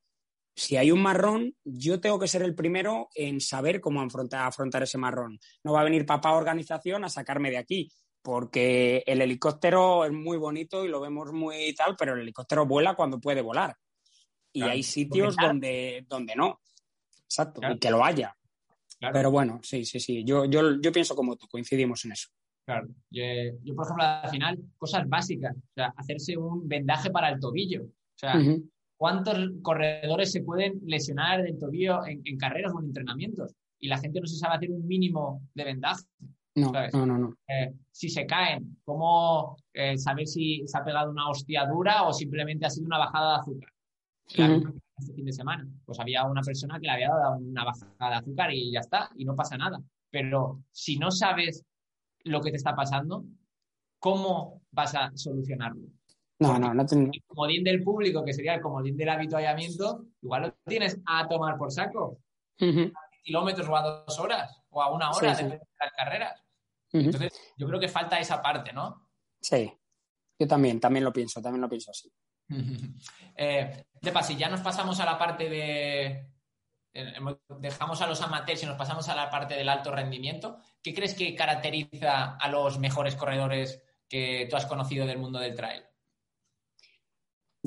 si hay un marrón, yo tengo que ser el primero en saber cómo afrontar, afrontar ese marrón. No va a venir papá organización a sacarme de aquí, porque el helicóptero es muy bonito y lo vemos muy tal, pero el helicóptero vuela cuando puede volar. Y claro, hay sitios donde, donde no. Exacto, claro. y que lo haya. Claro. Pero bueno, sí, sí, sí. Yo, yo, yo pienso como tú, coincidimos en eso. Claro. Yo, yo, por ejemplo, al final, cosas básicas. O sea, hacerse un vendaje para el tobillo. O sea, uh -huh. ¿Cuántos corredores se pueden lesionar del tobillo en, en, carreras o en entrenamientos? Y la gente no se sabe hacer un mínimo de vendaje. No, ¿sabes? no, no. no. Eh, si se caen, ¿cómo eh, saber si se ha pegado una hostia dura o simplemente ha sido una bajada de azúcar? Claro, uh -huh. este fin de semana, pues había una persona que le había dado una bajada de azúcar y ya está, y no pasa nada. Pero si no sabes lo que te está pasando, ¿cómo vas a solucionarlo? No, no, no tengo. El comodín del público, que sería el comodín del habituallamiento, igual lo tienes a tomar por saco. Uh -huh. A kilómetros o a dos horas o a una hora sí, de sí. las carreras. Uh -huh. Entonces, yo creo que falta esa parte, ¿no? Sí, yo también, también lo pienso, también lo pienso así. eh, de si ya nos pasamos a la parte de. Dejamos a los amateurs y nos pasamos a la parte del alto rendimiento. ¿Qué crees que caracteriza a los mejores corredores que tú has conocido del mundo del trail?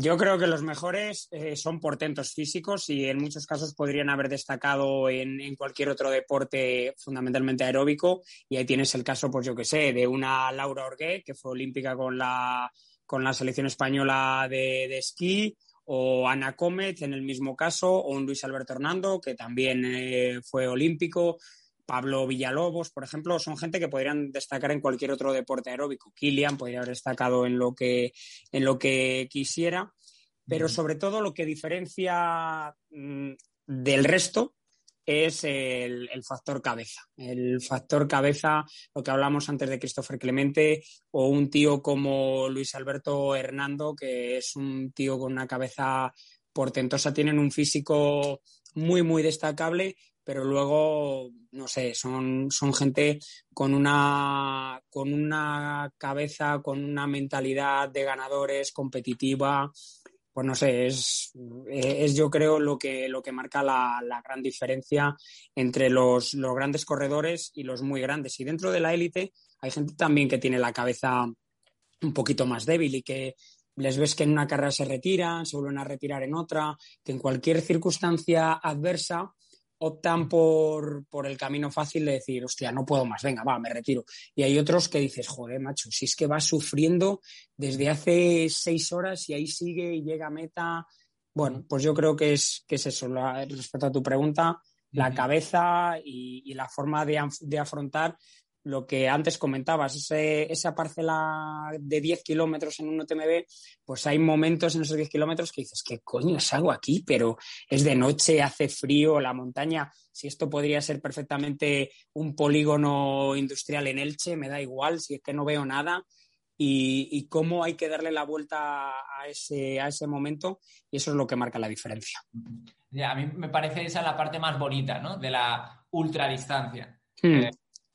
Yo creo que los mejores eh, son portentos físicos y en muchos casos podrían haber destacado en, en, cualquier otro deporte fundamentalmente aeróbico. Y ahí tienes el caso, pues yo que sé, de una Laura Orgué, que fue olímpica con la, con la selección española de, de esquí, o Ana Comet en el mismo caso, o un Luis Alberto Hernando, que también eh, fue olímpico. Pablo Villalobos, por ejemplo, son gente que podrían destacar en cualquier otro deporte aeróbico. Kilian podría haber destacado en lo que, en lo que quisiera, pero sobre todo lo que diferencia mmm, del resto es el, el, factor cabeza. El factor cabeza, lo que hablamos antes de Christopher Clemente, o un tío como Luis Alberto Hernando, que es un tío con una cabeza portentosa, tienen un físico muy, muy destacable pero luego, no sé, son, son gente con una, con una cabeza, con una mentalidad de ganadores competitiva pues no sé, es, es yo creo lo que, lo que marca la, la gran diferencia entre los, los, grandes corredores y los muy grandes. Y dentro de la élite hay gente también que tiene la cabeza un poquito más débil y que les ves que en una carrera se retiran, se vuelven a retirar en otra, que en cualquier circunstancia adversa optan por, por, el camino fácil de decir, hostia, no puedo más, venga, va, me retiro. Y hay otros que dices, joder, macho, si es que va sufriendo desde hace seis horas y ahí sigue y llega a meta. Bueno, pues yo creo que es, que es eso, la, respecto a tu pregunta, la cabeza y, y la forma de, de, afrontar lo que antes comentabas, ese, esa parcela de 10 kilómetros en un UTMB, pues hay momentos en esos 10 kilómetros que dices, ¿qué coño es algo aquí? Pero es de noche, hace frío, la montaña, si esto podría ser perfectamente un polígono industrial en Elche, me da igual, si es que no veo nada. Y, y cómo hay que darle la vuelta a ese, a ese momento, y eso es lo que marca la diferencia. Ya, a mí me parece esa la parte más bonita, ¿no? De la ultradistancia. Hmm. Eh,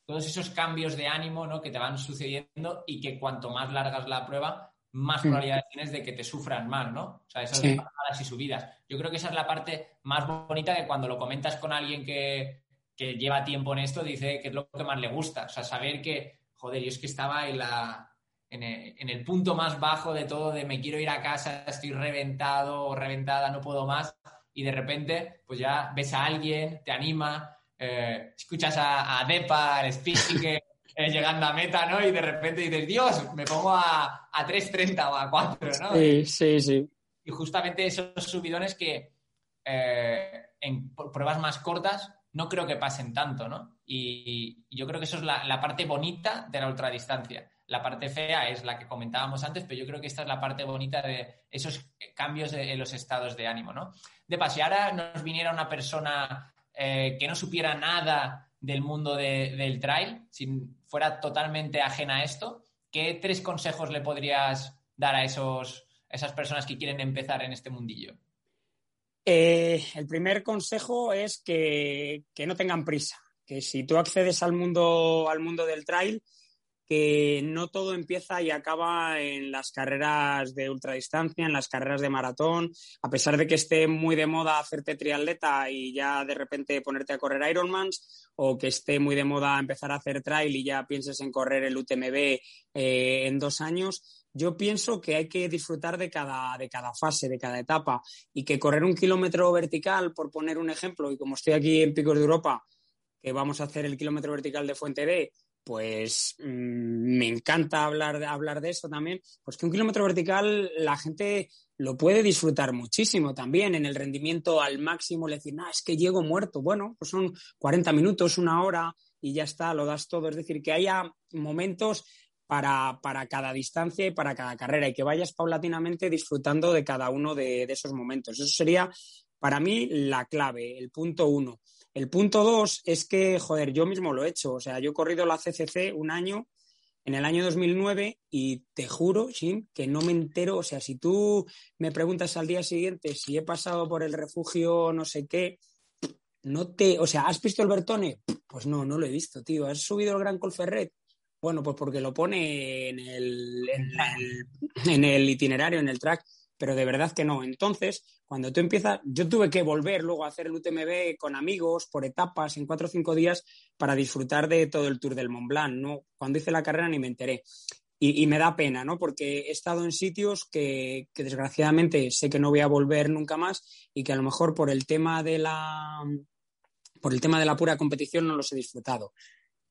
todos esos cambios de ánimo ¿no? que te van sucediendo y que cuanto más largas la prueba, más Mm. probabilidades tienes de que te sufran más, ¿no? O sea, esas Sí. bajadas y subidas. Yo creo que esa es la parte más bonita que cuando lo comentas con alguien que, que lleva tiempo en esto, dice que es lo que más le gusta. O sea, saber que, joder, yo es que estaba en la... En el, en el punto más bajo de todo, de me quiero ir a casa, estoy reventado o reventada, no puedo más, y de repente, pues ya ves a alguien, te anima, eh, escuchas a, a Depa, al speaker, eh, llegando a meta, ¿no? Y de repente dices, Dios, me pongo a, a 3.30 o a 4, ¿no? Sí, sí, sí. Y justamente esos subidones que eh, en pruebas más cortas no creo que pasen tanto, ¿no? Y, y yo creo que eso es la, la, parte bonita de la ultradistancia. La parte fea es la que comentábamos antes, pero yo creo que esta es la parte bonita de esos cambios en los estados de ánimo, ¿no? De si ahora nos viniera una persona eh, que no supiera nada del mundo de, del trail, si fuera totalmente ajena a esto, ¿qué tres consejos le podrías dar a esos, esas personas que quieren empezar en este mundillo? Eh, el primer consejo es que, que, no tengan prisa, que si tú accedes al mundo, al mundo del trail, que no todo empieza y acaba en las carreras de ultradistancia, en las carreras de maratón, a pesar de que esté muy de moda hacerte triatleta y ya de repente ponerte a correr Ironmans, o que esté muy de moda empezar a hacer trail y ya pienses en correr el UTMB eh, en dos años, yo pienso que hay que disfrutar de cada, de cada fase, de cada etapa, y que correr un kilómetro vertical, por poner un ejemplo, y como estoy aquí en Picos de Europa, que vamos a hacer el kilómetro vertical de Fuente D, pues mmm, me encanta hablar de, hablar de eso también, pues que un kilómetro vertical la gente lo puede disfrutar muchísimo también en el rendimiento al máximo, le decir, no, es que llego muerto, bueno, pues son 40 minutos, una hora y ya está, lo das todo, es decir, que haya momentos para, para, cada distancia y para cada carrera y que vayas paulatinamente disfrutando de cada uno de, esos momentos. Eso sería para mí la clave, el punto uno. El punto dos es que, joder, yo mismo lo he hecho. O sea, yo he corrido la CCC un año, en el año 2009, y te juro, Jim, que no me entero. O sea, si tú me preguntas al día siguiente si he pasado por el refugio no sé qué, no te. O sea, ¿has visto el Bertone? Pues no, no lo he visto, tío. ¿Has subido el Gran Colferret? Bueno, pues porque lo pone en el, en, el, en el, itinerario, en el track, pero de verdad que no. Entonces, cuando tú empiezas, yo tuve que volver luego a hacer el UTMB con amigos, por etapas, en cuatro o cinco días, para disfrutar de todo el Tour del Mont Blanc. ¿no? Cuando hice la carrera ni me enteré. Y, me da pena, ¿no? Porque he estado en sitios que, que, desgraciadamente sé que no voy a volver nunca más y que a lo mejor por el tema de la por el tema de la pura competición no los he disfrutado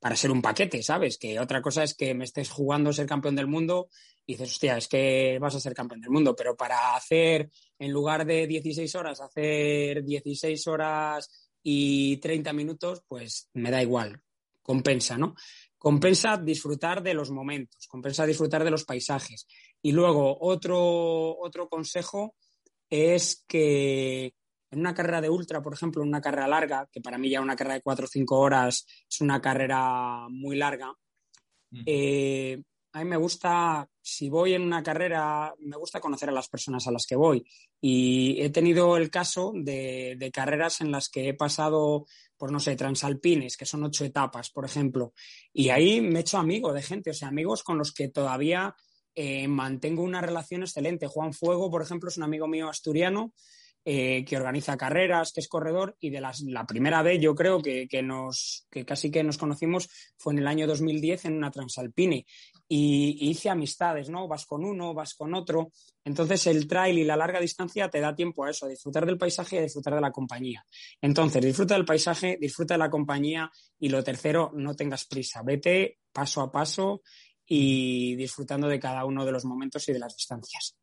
para ser un paquete, ¿sabes? Que otra cosa es que me estés jugando ser campeón del mundo y dices, hostia, es que vas a ser campeón del mundo, pero para hacer, en lugar de 16 horas, hacer 16 horas y 30 minutos, pues me da igual, compensa, ¿no? Compensa disfrutar de los momentos, compensa disfrutar de los paisajes. Y luego, otro, otro consejo es que en una carrera de ultra, por ejemplo, en una carrera larga, que para mí ya una carrera de 4 o 5 horas es una carrera muy larga, eh, a mí me gusta, si voy en una carrera, me gusta conocer a las personas a las que voy. Y he tenido el caso de, de carreras en las que he pasado, pues no sé, transalpines, que son ocho etapas, por ejemplo. Y ahí me he hecho amigo de gente, o sea, amigos con los que todavía eh, mantengo una relación excelente. Juan Fuego, por ejemplo, es un amigo mío asturiano eh, que organiza carreras, que es corredor, y de la primera vez yo creo que, nos, que casi que nos conocimos fue en el año 2010 en una Transalpine. Y, hice amistades, ¿no? Vas con uno, vas con otro. Entonces el trail y la larga distancia te da tiempo a eso, a disfrutar del paisaje y a disfrutar de la compañía. Entonces, disfruta del paisaje, disfruta de la compañía y lo tercero, no tengas prisa. Vete paso a paso y disfrutando de cada uno de los momentos y de las distancias.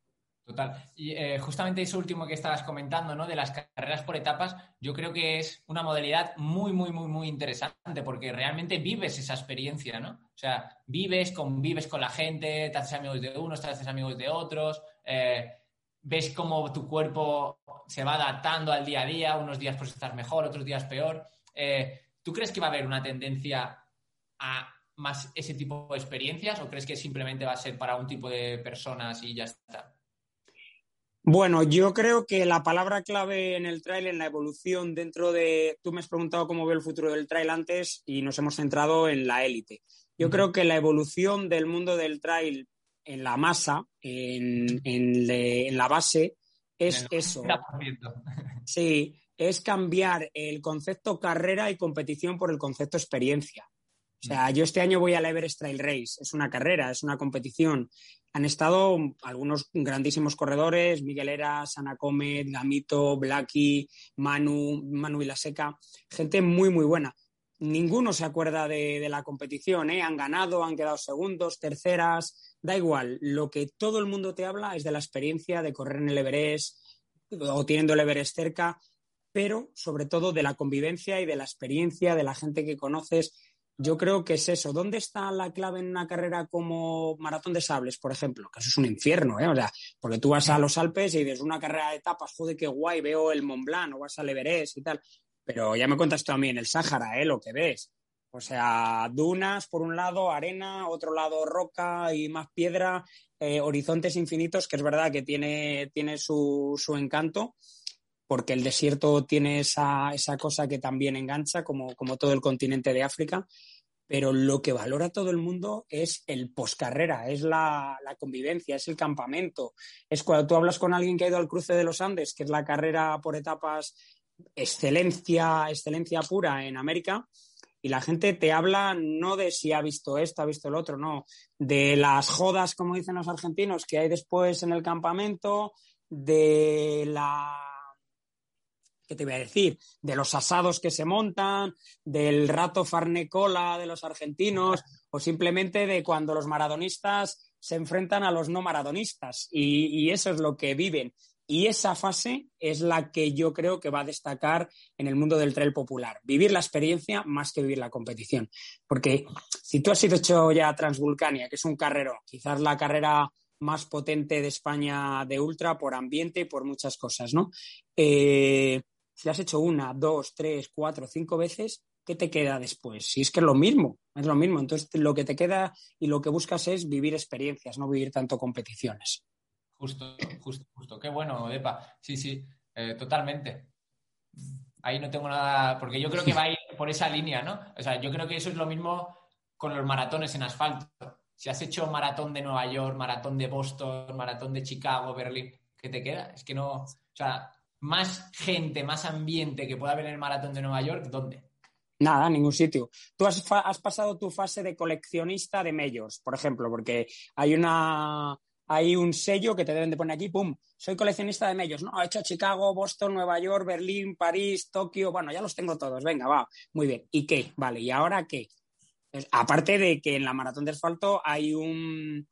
Total. Y eh, justamente eso último que estabas comentando, ¿no? De las carreras por etapas, yo creo que es una modalidad muy, muy, muy, muy interesante porque realmente vives esa experiencia, ¿no? O sea, vives, convives con la gente, te haces amigos de unos, te haces amigos de otros, eh, ves cómo tu cuerpo se va adaptando al día a día, unos días pues estás mejor, otros días peor. Eh, ¿Tú crees que va a haber una tendencia a más ese tipo de experiencias o crees que simplemente va a ser para un tipo de personas y ya está? Bueno, yo creo que la palabra clave en el trail, en la evolución dentro de... Tú me has preguntado cómo veo el futuro del trail antes y nos hemos centrado en la élite. Yo creo que la evolución del mundo del trail en la masa, en, la base, es eso. Sí, es cambiar el concepto carrera y competición por el concepto experiencia. O sea, yo este año voy al Everest Trail Race. Es una carrera, es una competición han estado algunos grandísimos corredores, Miguel Eras, Ana Comet, Gamito, Blacky, Manu, Manu Vilaseca, gente muy, muy buena. Ninguno se acuerda de, la competición, ¿eh? han ganado, han quedado segundos, terceras, da igual. Lo que todo el mundo te habla es de la experiencia de correr en el Everest o teniendo el Everest cerca, pero sobre todo de la convivencia y de la experiencia de la gente que conoces yo creo que es eso. ¿Dónde está la clave en una carrera como Maratón de Sables, por ejemplo? Que eso es un infierno, ¿eh? O sea, porque tú vas a los Alpes y dices una carrera de etapas, joder, qué guay, veo el Mont Blanc o vas al Everest y tal. Pero ya me cuentas tú a mí en el Sáhara, ¿eh? Lo que ves. O sea, dunas por un lado, arena, otro lado roca y más piedra, eh, horizontes infinitos, que es verdad que tiene, tiene su, su encanto porque el desierto tiene esa, esa cosa que también engancha, como, como, todo el continente de África, pero lo que valora todo el mundo es el poscarrera, es la, la, convivencia, es el campamento. Es cuando tú hablas con alguien que ha ido al cruce de los Andes, que es la carrera por etapas excelencia, excelencia pura en América, y la gente te habla no de si ha visto esto, ha visto el otro, no, de las jodas, como dicen los argentinos, que hay después en el campamento, de la ¿qué te voy a decir? De los asados que se montan, del rato farnecola de los argentinos o simplemente de cuando los maradonistas se enfrentan a los no maradonistas y, eso es lo que viven. Y esa fase es la que yo creo que va a destacar en el mundo del trail popular. Vivir la experiencia más que vivir la competición. Porque si tú has sido hecho ya Transvulcania, que es un carrero, quizás la carrera más potente de España de ultra por ambiente y por muchas cosas, ¿no? Eh, si has hecho una, dos, tres, cuatro, cinco veces, ¿qué te queda después? Si es que es lo mismo, es lo mismo. Entonces, lo que te queda y lo que buscas es vivir experiencias, no vivir tanto competiciones. Justo, justo, justo. Qué bueno, Epa. Sí, sí, eh, totalmente. Ahí no tengo nada, porque yo creo que va a ir por esa línea, ¿no? O sea, yo creo que eso es lo mismo con los maratones en asfalto. Si has hecho maratón de Nueva York, maratón de Boston, maratón de Chicago, Berlín, ¿qué te queda? Es que no, o sea, más gente, más ambiente que pueda haber en el maratón de Nueva York, ¿dónde? Nada, ningún sitio. Tú has, pasado tu fase de coleccionista de majors, por ejemplo, porque hay una hay un sello que te deben de poner aquí, ¡pum! Soy coleccionista de majors. No, he hecho Chicago, Boston, Nueva York, Berlín, París, Tokio. Bueno, ya los tengo todos. Venga, va. Muy bien. ¿Y qué? Vale, ¿y ahora qué? Pues, aparte de que en la maratón de asfalto hay un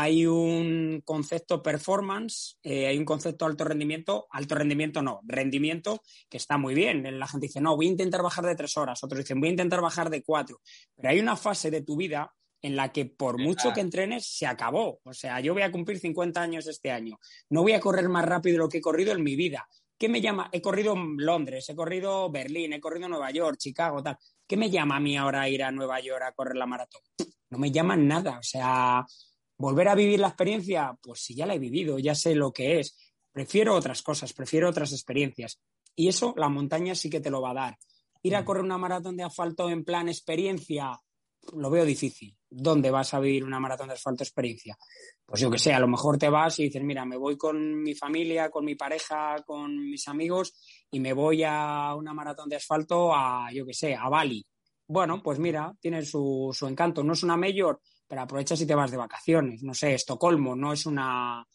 hay un concepto performance, eh, hay un concepto alto rendimiento, alto rendimiento no, rendimiento que está muy bien. La gente dice, no, voy a intentar bajar de tres horas, otros dicen, voy a intentar bajar de cuatro. Pero hay una fase de tu vida en la que por mucho que entrenes, se acabó. O sea, yo voy a cumplir 50 años este año. No voy a correr más rápido de lo que he corrido en mi vida. ¿Qué me llama? He corrido Londres, he corrido Berlín, he corrido Nueva York, Chicago, tal. ¿Qué me llama a mí ahora ir a Nueva York a correr la maratón? No me llama nada. O sea, ¿Volver a vivir la experiencia? Pues si ya la he vivido, ya sé lo que es. Prefiero otras cosas, prefiero otras experiencias. Y eso la montaña sí que te lo va a dar. Ir a mm. correr una maratón de asfalto en plan experiencia, lo veo difícil. ¿Dónde vas a vivir una maratón de asfalto experiencia? Pues yo que sé, a lo mejor te vas y dices, mira, me voy con mi familia, con mi pareja, con mis amigos y me voy a una maratón de asfalto a, yo que sé, a Bali. Bueno, pues mira, tiene su, su encanto. No es una mayor, pero aprovecha si te vas de vacaciones. No sé, Estocolmo no es una.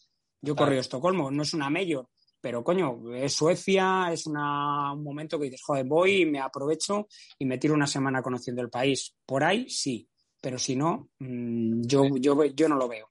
Yo corrí Estocolmo, no es una mayor, pero coño, es Suecia, es una, un momento que dices, joder, voy y me aprovecho y me tiro una semana conociendo el país. Por ahí sí, pero si no, mm, yo, yo, yo no lo veo.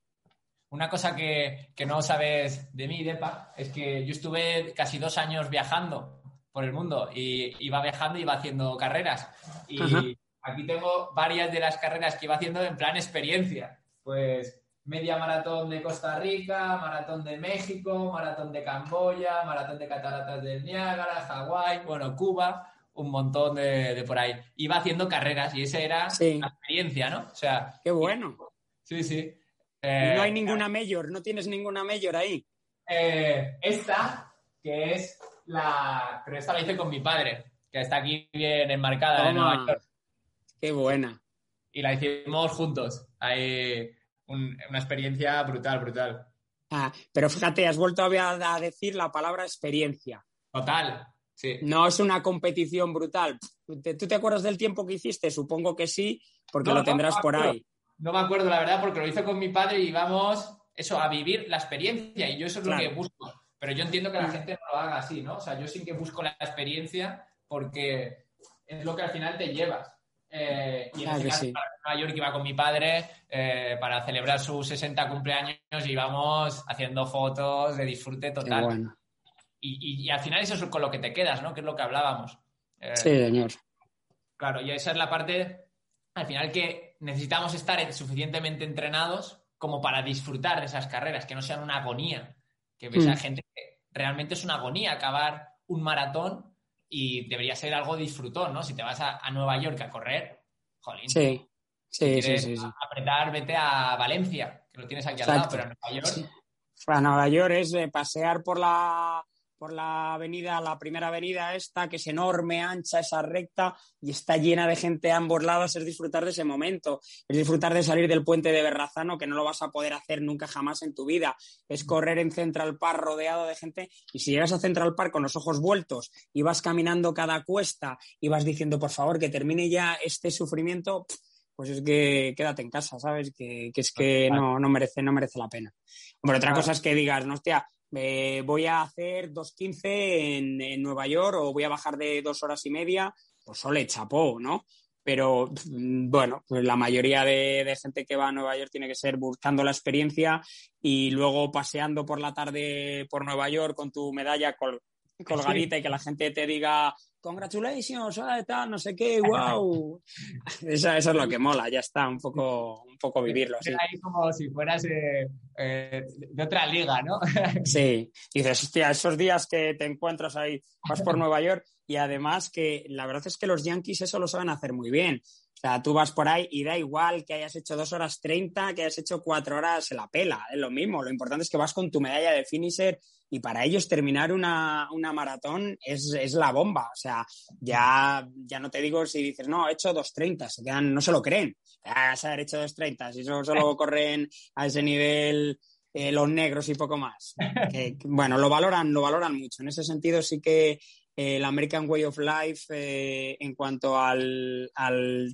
Una cosa que, que, no sabes de mí, Depa, es que yo estuve casi dos años viajando por el mundo y iba viajando y iba haciendo carreras. Y aquí tengo varias de las carreras que iba haciendo en plan experiencia. Pues media maratón de Costa Rica, maratón de México, maratón de Camboya, maratón de Cataratas del Niágara, Hawái, bueno, Cuba, un montón de, por ahí. Iba haciendo carreras y esa era la experiencia, ¿no? O sea. Qué bueno. Sí, sí. no hay eh, ninguna mayor, no tienes ninguna mayor ahí. Eh, esta, que es la. Pero esta la hice con mi padre, que está aquí bien enmarcada en Nueva York. Qué buena. Y la hicimos juntos. Ahí una experiencia brutal, brutal. Ah, pero fíjate, has vuelto a decir la palabra experiencia. Total, sí. No es una competición brutal. ¿Tú te acuerdas del tiempo que hiciste? Supongo que sí, porque lo tendrás por ahí. No me acuerdo, la verdad, porque lo hice con mi padre y vamos, eso, a vivir la experiencia. Y yo eso es lo que busco. Pero yo entiendo que la mm. gente no lo haga así, ¿no? O sea, yo sí que busco la experiencia porque es lo que al final te llevas. Eh, y en este caso, para Nueva York iba con mi padre eh, para celebrar sus 60 cumpleaños y íbamos haciendo fotos de disfrute total. Y, al final eso es con lo que te quedas, ¿no? Que es lo que hablábamos. Eh, sí, señor. Claro, y esa es la parte, al final, que necesitamos estar suficientemente entrenados como para disfrutar de esas carreras, que no sean una agonía. Que ves a mm. gente que realmente es una agonía acabar un maratón y debería ser algo disfrutón, ¿no? Si te vas a, Nueva York a correr, jolín. Sí, sí, sí, sí, Apretar, vete a Valencia, que lo tienes aquí al lado, pero a Nueva York. Para Nueva York es pasear por la por la avenida, la primera avenida esta, que es enorme, ancha, esa recta, y está llena de gente a ambos lados, es disfrutar de ese momento, es disfrutar de salir del puente de Berrazano, que no lo vas a poder hacer nunca jamás en tu vida, es correr en Central Park rodeado de gente, y si llegas a Central Park con los ojos vueltos y vas caminando cada cuesta y vas diciendo, por favor, que termine ya este sufrimiento, pues es que quédate en casa, ¿sabes? Que, es que no, no, merece, no merece la pena. Hombre, otra cosa es que digas, no, hostia, voy a hacer 2.15 en, en Nueva York o voy a bajar de dos horas y media, pues sole chapó, ¿no? Pero mm, bueno, pues la mayoría de, gente que va a Nueva York tiene que ser buscando la experiencia y luego paseando por la tarde por Nueva York con tu medalla colgadita y que la gente te diga congratulations, tal, no sé qué, wow. eso, es lo que mola, ya está, un poco, un poco vivirlo así. Ahí como si fueras eh, eh, de otra liga, ¿no? sí, y dices, hostia, esos días que te encuentras ahí, vas por Nueva York y además que la verdad es que los Yankees eso lo saben hacer muy bien. O sea, tú vas por ahí y da igual que hayas hecho dos horas treinta, que hayas hecho cuatro horas, se la pela, es lo mismo. Lo importante es que vas con tu medalla de finisher y para ellos terminar una, maratón es, la bomba. O sea, ya, ya no te digo si dices, no, he hecho 2.30, se quedan, no se lo creen. Vas a haber hecho 2.30, si solo, solo corren a ese nivel eh, los negros y poco más. bueno, lo valoran, lo valoran mucho. En ese sentido sí que el American Way of Life eh, en cuanto al,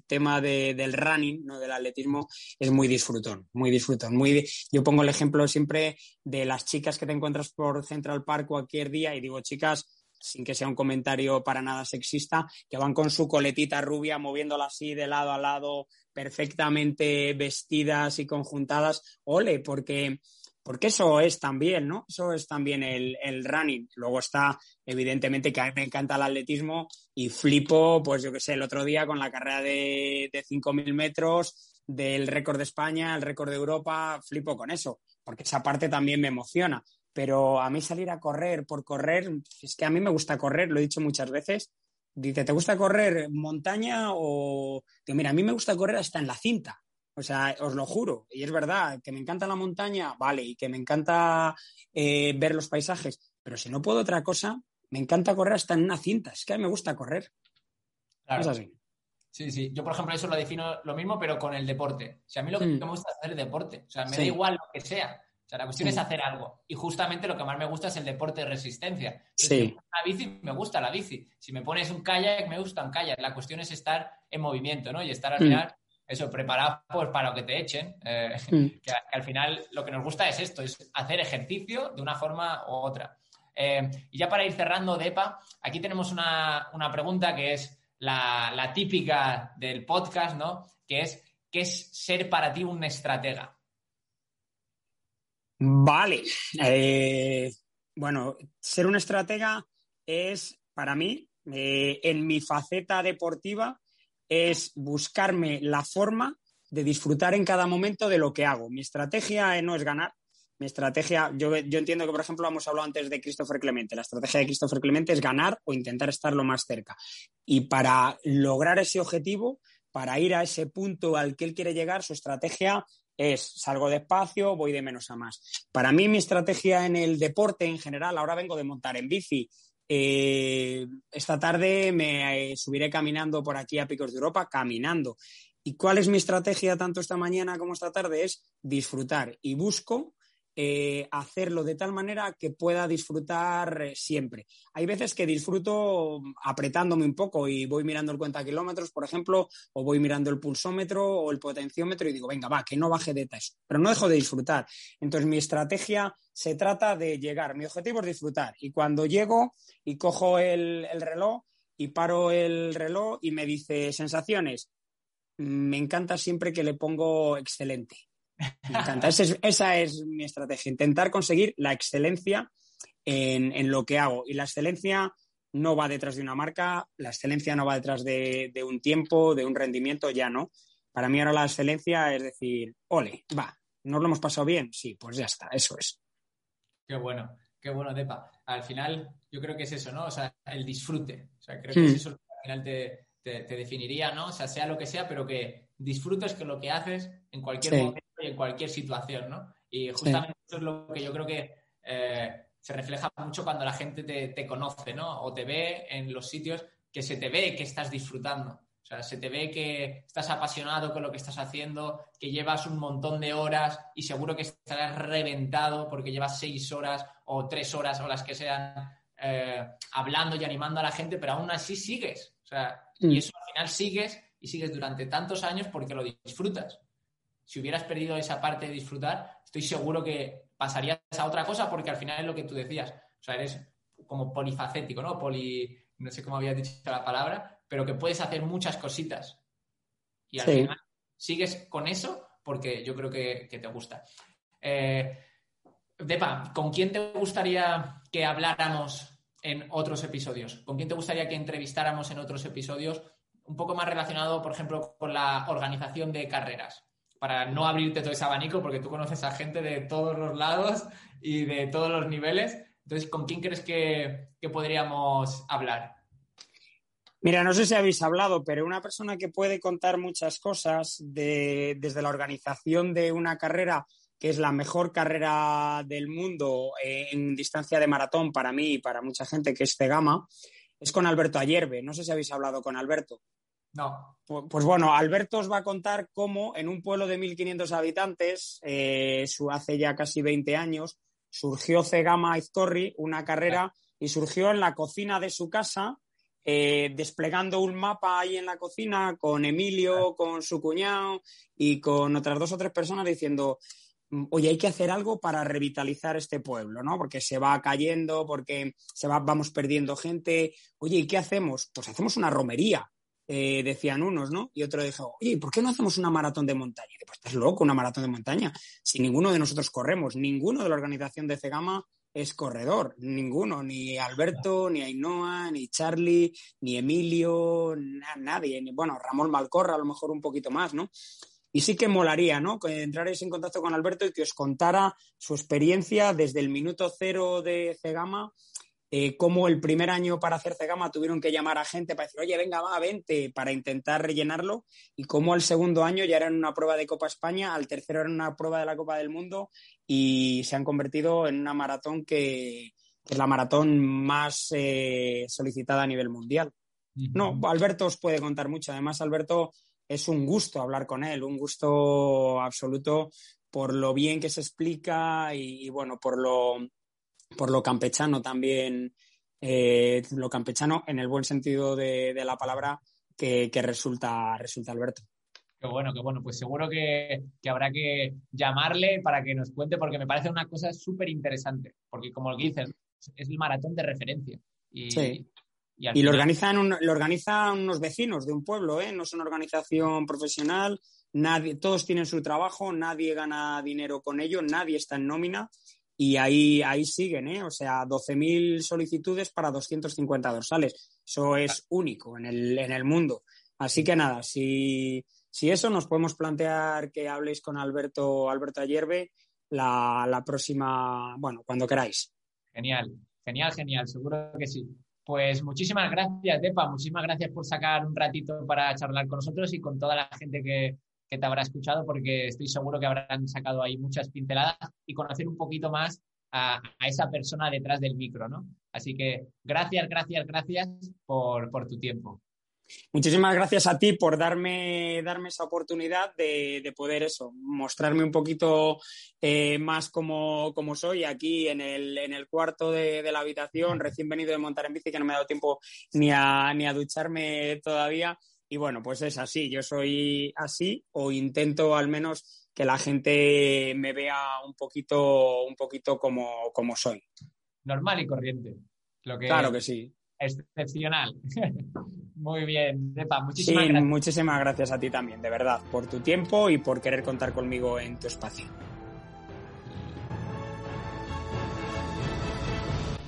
tema del running, ¿no? del atletismo, es muy disfrutón, muy disfrutón. Muy, yo pongo el ejemplo siempre de las chicas que te encuentras por Central Park cualquier día y digo, chicas, sin que sea un comentario para nada sexista, que van con su coletita rubia moviéndola así de lado a lado, perfectamente vestidas y conjuntadas. Ole, porque porque eso es también, ¿no? Eso es también el, running. Luego está, evidentemente, que a mí me encanta el atletismo y flipo, pues yo qué sé, el otro día con la carrera de, de 5.000 metros, del récord de España, el récord de Europa, flipo con eso, porque esa parte también me emociona. Pero a mí salir a correr por correr, es que a mí me gusta correr, lo he dicho muchas veces. Dice, ¿te gusta correr montaña o...? mira, a mí me gusta correr hasta en la cinta. O sea, os lo juro, y es verdad, que me encanta la montaña, vale, y que me encanta eh, ver los paisajes, pero si no puedo otra cosa, me encanta correr hasta en una cinta, es que a mí me gusta correr. Claro. Es así. Sí, sí. Yo, por ejemplo, eso lo defino lo mismo, pero con el deporte. O sea, a mí lo que mm. me gusta es hacer el deporte. O sea, me da igual lo que sea. O sea, la cuestión es hacer algo. Y justamente lo que más me gusta es el deporte de resistencia. sí. Si bici, me gusta la bici. Si me pones un kayak, me gusta un kayak. La cuestión es estar en movimiento, ¿no? Y estar al mm. Eso, preparado pues, para lo que te echen. Eh, mm. que, al final lo que nos gusta es esto, es hacer ejercicio de una forma u otra. Eh, y ya para ir cerrando, Depa, aquí tenemos una, pregunta que es la, la típica del podcast, ¿no? Que es, ¿qué es ser para ti un estratega? Vale. Eh, bueno, ser un estratega es, para mí, en mi faceta deportiva, es buscarme la forma de disfrutar en cada momento de lo que hago. Mi estrategia no es ganar. Mi estrategia, yo, yo entiendo que, por ejemplo, hemos hablado antes de Christopher Clemente. La estrategia de Christopher Clemente es ganar o intentar estar lo más cerca. Y para lograr ese objetivo, para ir a ese punto al que él quiere llegar, su estrategia es salgo despacio, voy de menos a más. Para mí mi estrategia en el deporte en general, ahora vengo de montar en bici. Eh, esta tarde me eh, subiré caminando por aquí a Picos de Europa, caminando. ¿Y cuál es mi estrategia tanto esta mañana como esta tarde? Es disfrutar y busco eh, hacerlo de tal manera que pueda disfrutar eh, siempre. Hay veces que disfruto apretándome un poco y voy mirando el cuenta kilómetros, por ejemplo, o voy mirando el pulsómetro o el potenciómetro y digo, venga, va, que no baje de eso. Pero no dejo de disfrutar. Entonces, mi estrategia se trata de llegar. Mi objetivo es disfrutar. Y cuando llego y cojo el, el reloj y paro el reloj y me dice sensaciones, me encanta siempre que le pongo excelente me encanta. Esa es, mi estrategia, intentar conseguir la excelencia en, lo que hago. Y la excelencia no va detrás de una marca, la excelencia no va detrás de, un tiempo, de un rendimiento, ya no. Para mí ahora la excelencia es decir, ole, va, ¿nos lo hemos pasado bien? Sí, pues ya está, eso es. Qué bueno, qué bueno, Depa. Al final, yo creo que es eso, ¿no? O sea, el disfrute. O sea, creo que es hmm. eso lo que al final te, te, definiría, ¿no? O sea, sea lo que sea, pero que disfrutes que lo que haces en cualquier momento y en cualquier situación, ¿no? Y justamente eso es lo que yo creo que eh, se refleja mucho cuando la gente te, conoce, ¿no? O te ve en los sitios que se te ve que estás disfrutando. O sea, se te ve que estás apasionado con lo que estás haciendo, que llevas un montón de horas y seguro que estarás reventado porque llevas seis horas o tres horas o las que sean eh, hablando y animando a la gente, pero aún así sigues. O sea, y mm. eso al final sigues y sigues durante tantos años porque lo disfrutas. Si hubieras perdido esa parte de disfrutar, estoy seguro que pasarías a otra cosa porque al final es lo que tú decías. O sea, eres como polifacético, ¿no? Poli, no sé cómo había dicho la palabra, pero que puedes hacer muchas cositas. Y al final sigues con eso porque yo creo que, te gusta. Eh, Depa, ¿con quién te gustaría que habláramos en otros episodios? ¿Con quién te gustaría que entrevistáramos en otros episodios? Un poco más relacionado, por ejemplo, con la organización de carreras, para no abrirte todo ese abanico, porque tú conoces a gente de todos los lados y de todos los niveles. Entonces, ¿con quién crees que, podríamos hablar? Mira, no sé si habéis hablado, pero una persona que puede contar muchas cosas desde la organización de una carrera que es la mejor carrera del mundo eh, en distancia de maratón para mí y para mucha gente, que es Cegama, es con Alberto Ayerbe. No sé si habéis hablado con Alberto. No. Pues, bueno, Alberto os va a contar cómo en un pueblo de 1.500 habitantes, eh, hace ya casi 20 años, surgió Cegama Izcorri, una carrera, y surgió en la cocina de su casa, eh, desplegando un mapa ahí en la cocina con Emilio, con su cuñado y con otras dos o tres personas diciendo, Mm, oye, hay que hacer algo para revitalizar este pueblo, ¿no? Porque se va cayendo, porque se va, vamos perdiendo gente. Oye, ¿y qué hacemos? Pues hacemos una romería, eh, decían unos, ¿no? Y otro dijo, oye, ¿por qué no hacemos una maratón de montaña? Y pues estás loco, una maratón de montaña. Si ninguno de nosotros corremos, ninguno de la organización de Cegama es corredor, ninguno, ni Alberto, ni Ainhoa, ni Charlie, ni Emilio, nadie. Bueno, Ramón Malcorra a lo mejor un poquito más, ¿no? Y sí que molaría, ¿no? Que entrarais en contacto con Alberto y que os contara su experiencia desde el minuto cero de Cegama, eh, cómo el primer año para hacer Cegama tuvieron que llamar a gente para decir, oye, venga, va, vente, para intentar rellenarlo, y cómo el segundo año ya era en una prueba de Copa España, al tercero era una prueba de la Copa del Mundo, y se han convertido en una maratón que, es la maratón más eh, solicitada a nivel mundial. No, Alberto os puede contar mucho. Además, Alberto es un gusto hablar con él, un gusto absoluto por lo bien que se explica y, bueno, por lo, por lo campechano también, eh, lo campechano en el buen sentido de, la palabra que, resulta, resulta Alberto. Qué bueno, qué bueno. Pues seguro que, habrá que llamarle para que nos cuente, porque me parece una cosa súper interesante. Porque, como lo que dices, es el maratón de referencia. Y, sí. Y, lo, organizan lo organizan unos vecinos de un pueblo, ¿eh? No es una organización profesional, nadie, todos tienen su trabajo, nadie gana dinero con ello, nadie está en nómina y ahí, ahí siguen, ¿eh? O sea, 12.000 solicitudes para 250 dorsales. Eso es único en el, en el mundo. Así que nada, si, si eso nos podemos plantear que habléis con Alberto, Alberto Ayerbe la, la próxima, bueno, cuando queráis. Genial, genial, genial, seguro que sí. Pues muchísimas gracias, Depa, muchísimas gracias por sacar un ratito para charlar con nosotros y con toda la gente que, te habrá escuchado, porque estoy seguro que habrán sacado ahí muchas pinceladas y conocer un poquito más a, esa persona detrás del micro. Así que gracias, gracias, gracias por tu tiempo. Muchísimas gracias a ti por darme, darme esa oportunidad de, poder eso, mostrarme un poquito eh, más como, soy aquí en el, en el cuarto de, la habitación, recién venido de montar en bici, que no me ha dado tiempo ni a, ni a ducharme todavía. Y bueno, pues es así, yo soy así o intento al menos que la gente me vea un poquito, un poquito como, como soy. Normal y corriente. Lo que claro que sí. Excepcional. Muy bien, Depa, muchísimas sí, gracias. Muchísimas gracias a ti también, de verdad, por tu tiempo y por querer contar conmigo en tu espacio.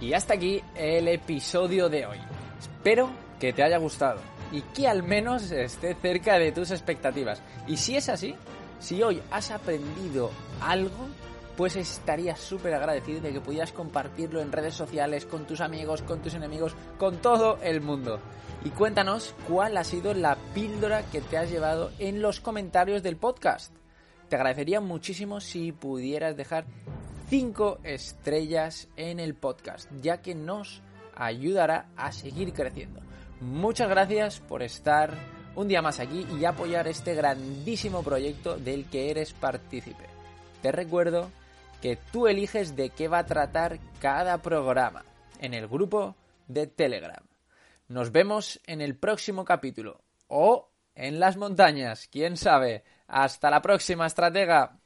Y hasta aquí el episodio de hoy. Espero que te haya gustado y que al menos esté cerca de tus expectativas. Y si es así, si hoy has aprendido algo, pues estaría súper agradecido de que pudieras compartirlo en redes sociales, con tus amigos, con tus enemigos, con todo el mundo. Y cuéntanos cuál ha sido la píldora que te has llevado en los comentarios del podcast. Te agradecería muchísimo si pudieras dejar 5 estrellas en el podcast, ya que nos ayudará a seguir creciendo. Muchas gracias por estar un día más aquí y apoyar este grandísimo proyecto del que eres partícipe. Te recuerdo que tú eliges de qué va a tratar cada programa en el grupo de Telegram. Nos vemos en el próximo capítulo o en las montañas, quién sabe. Hasta la próxima, estratega.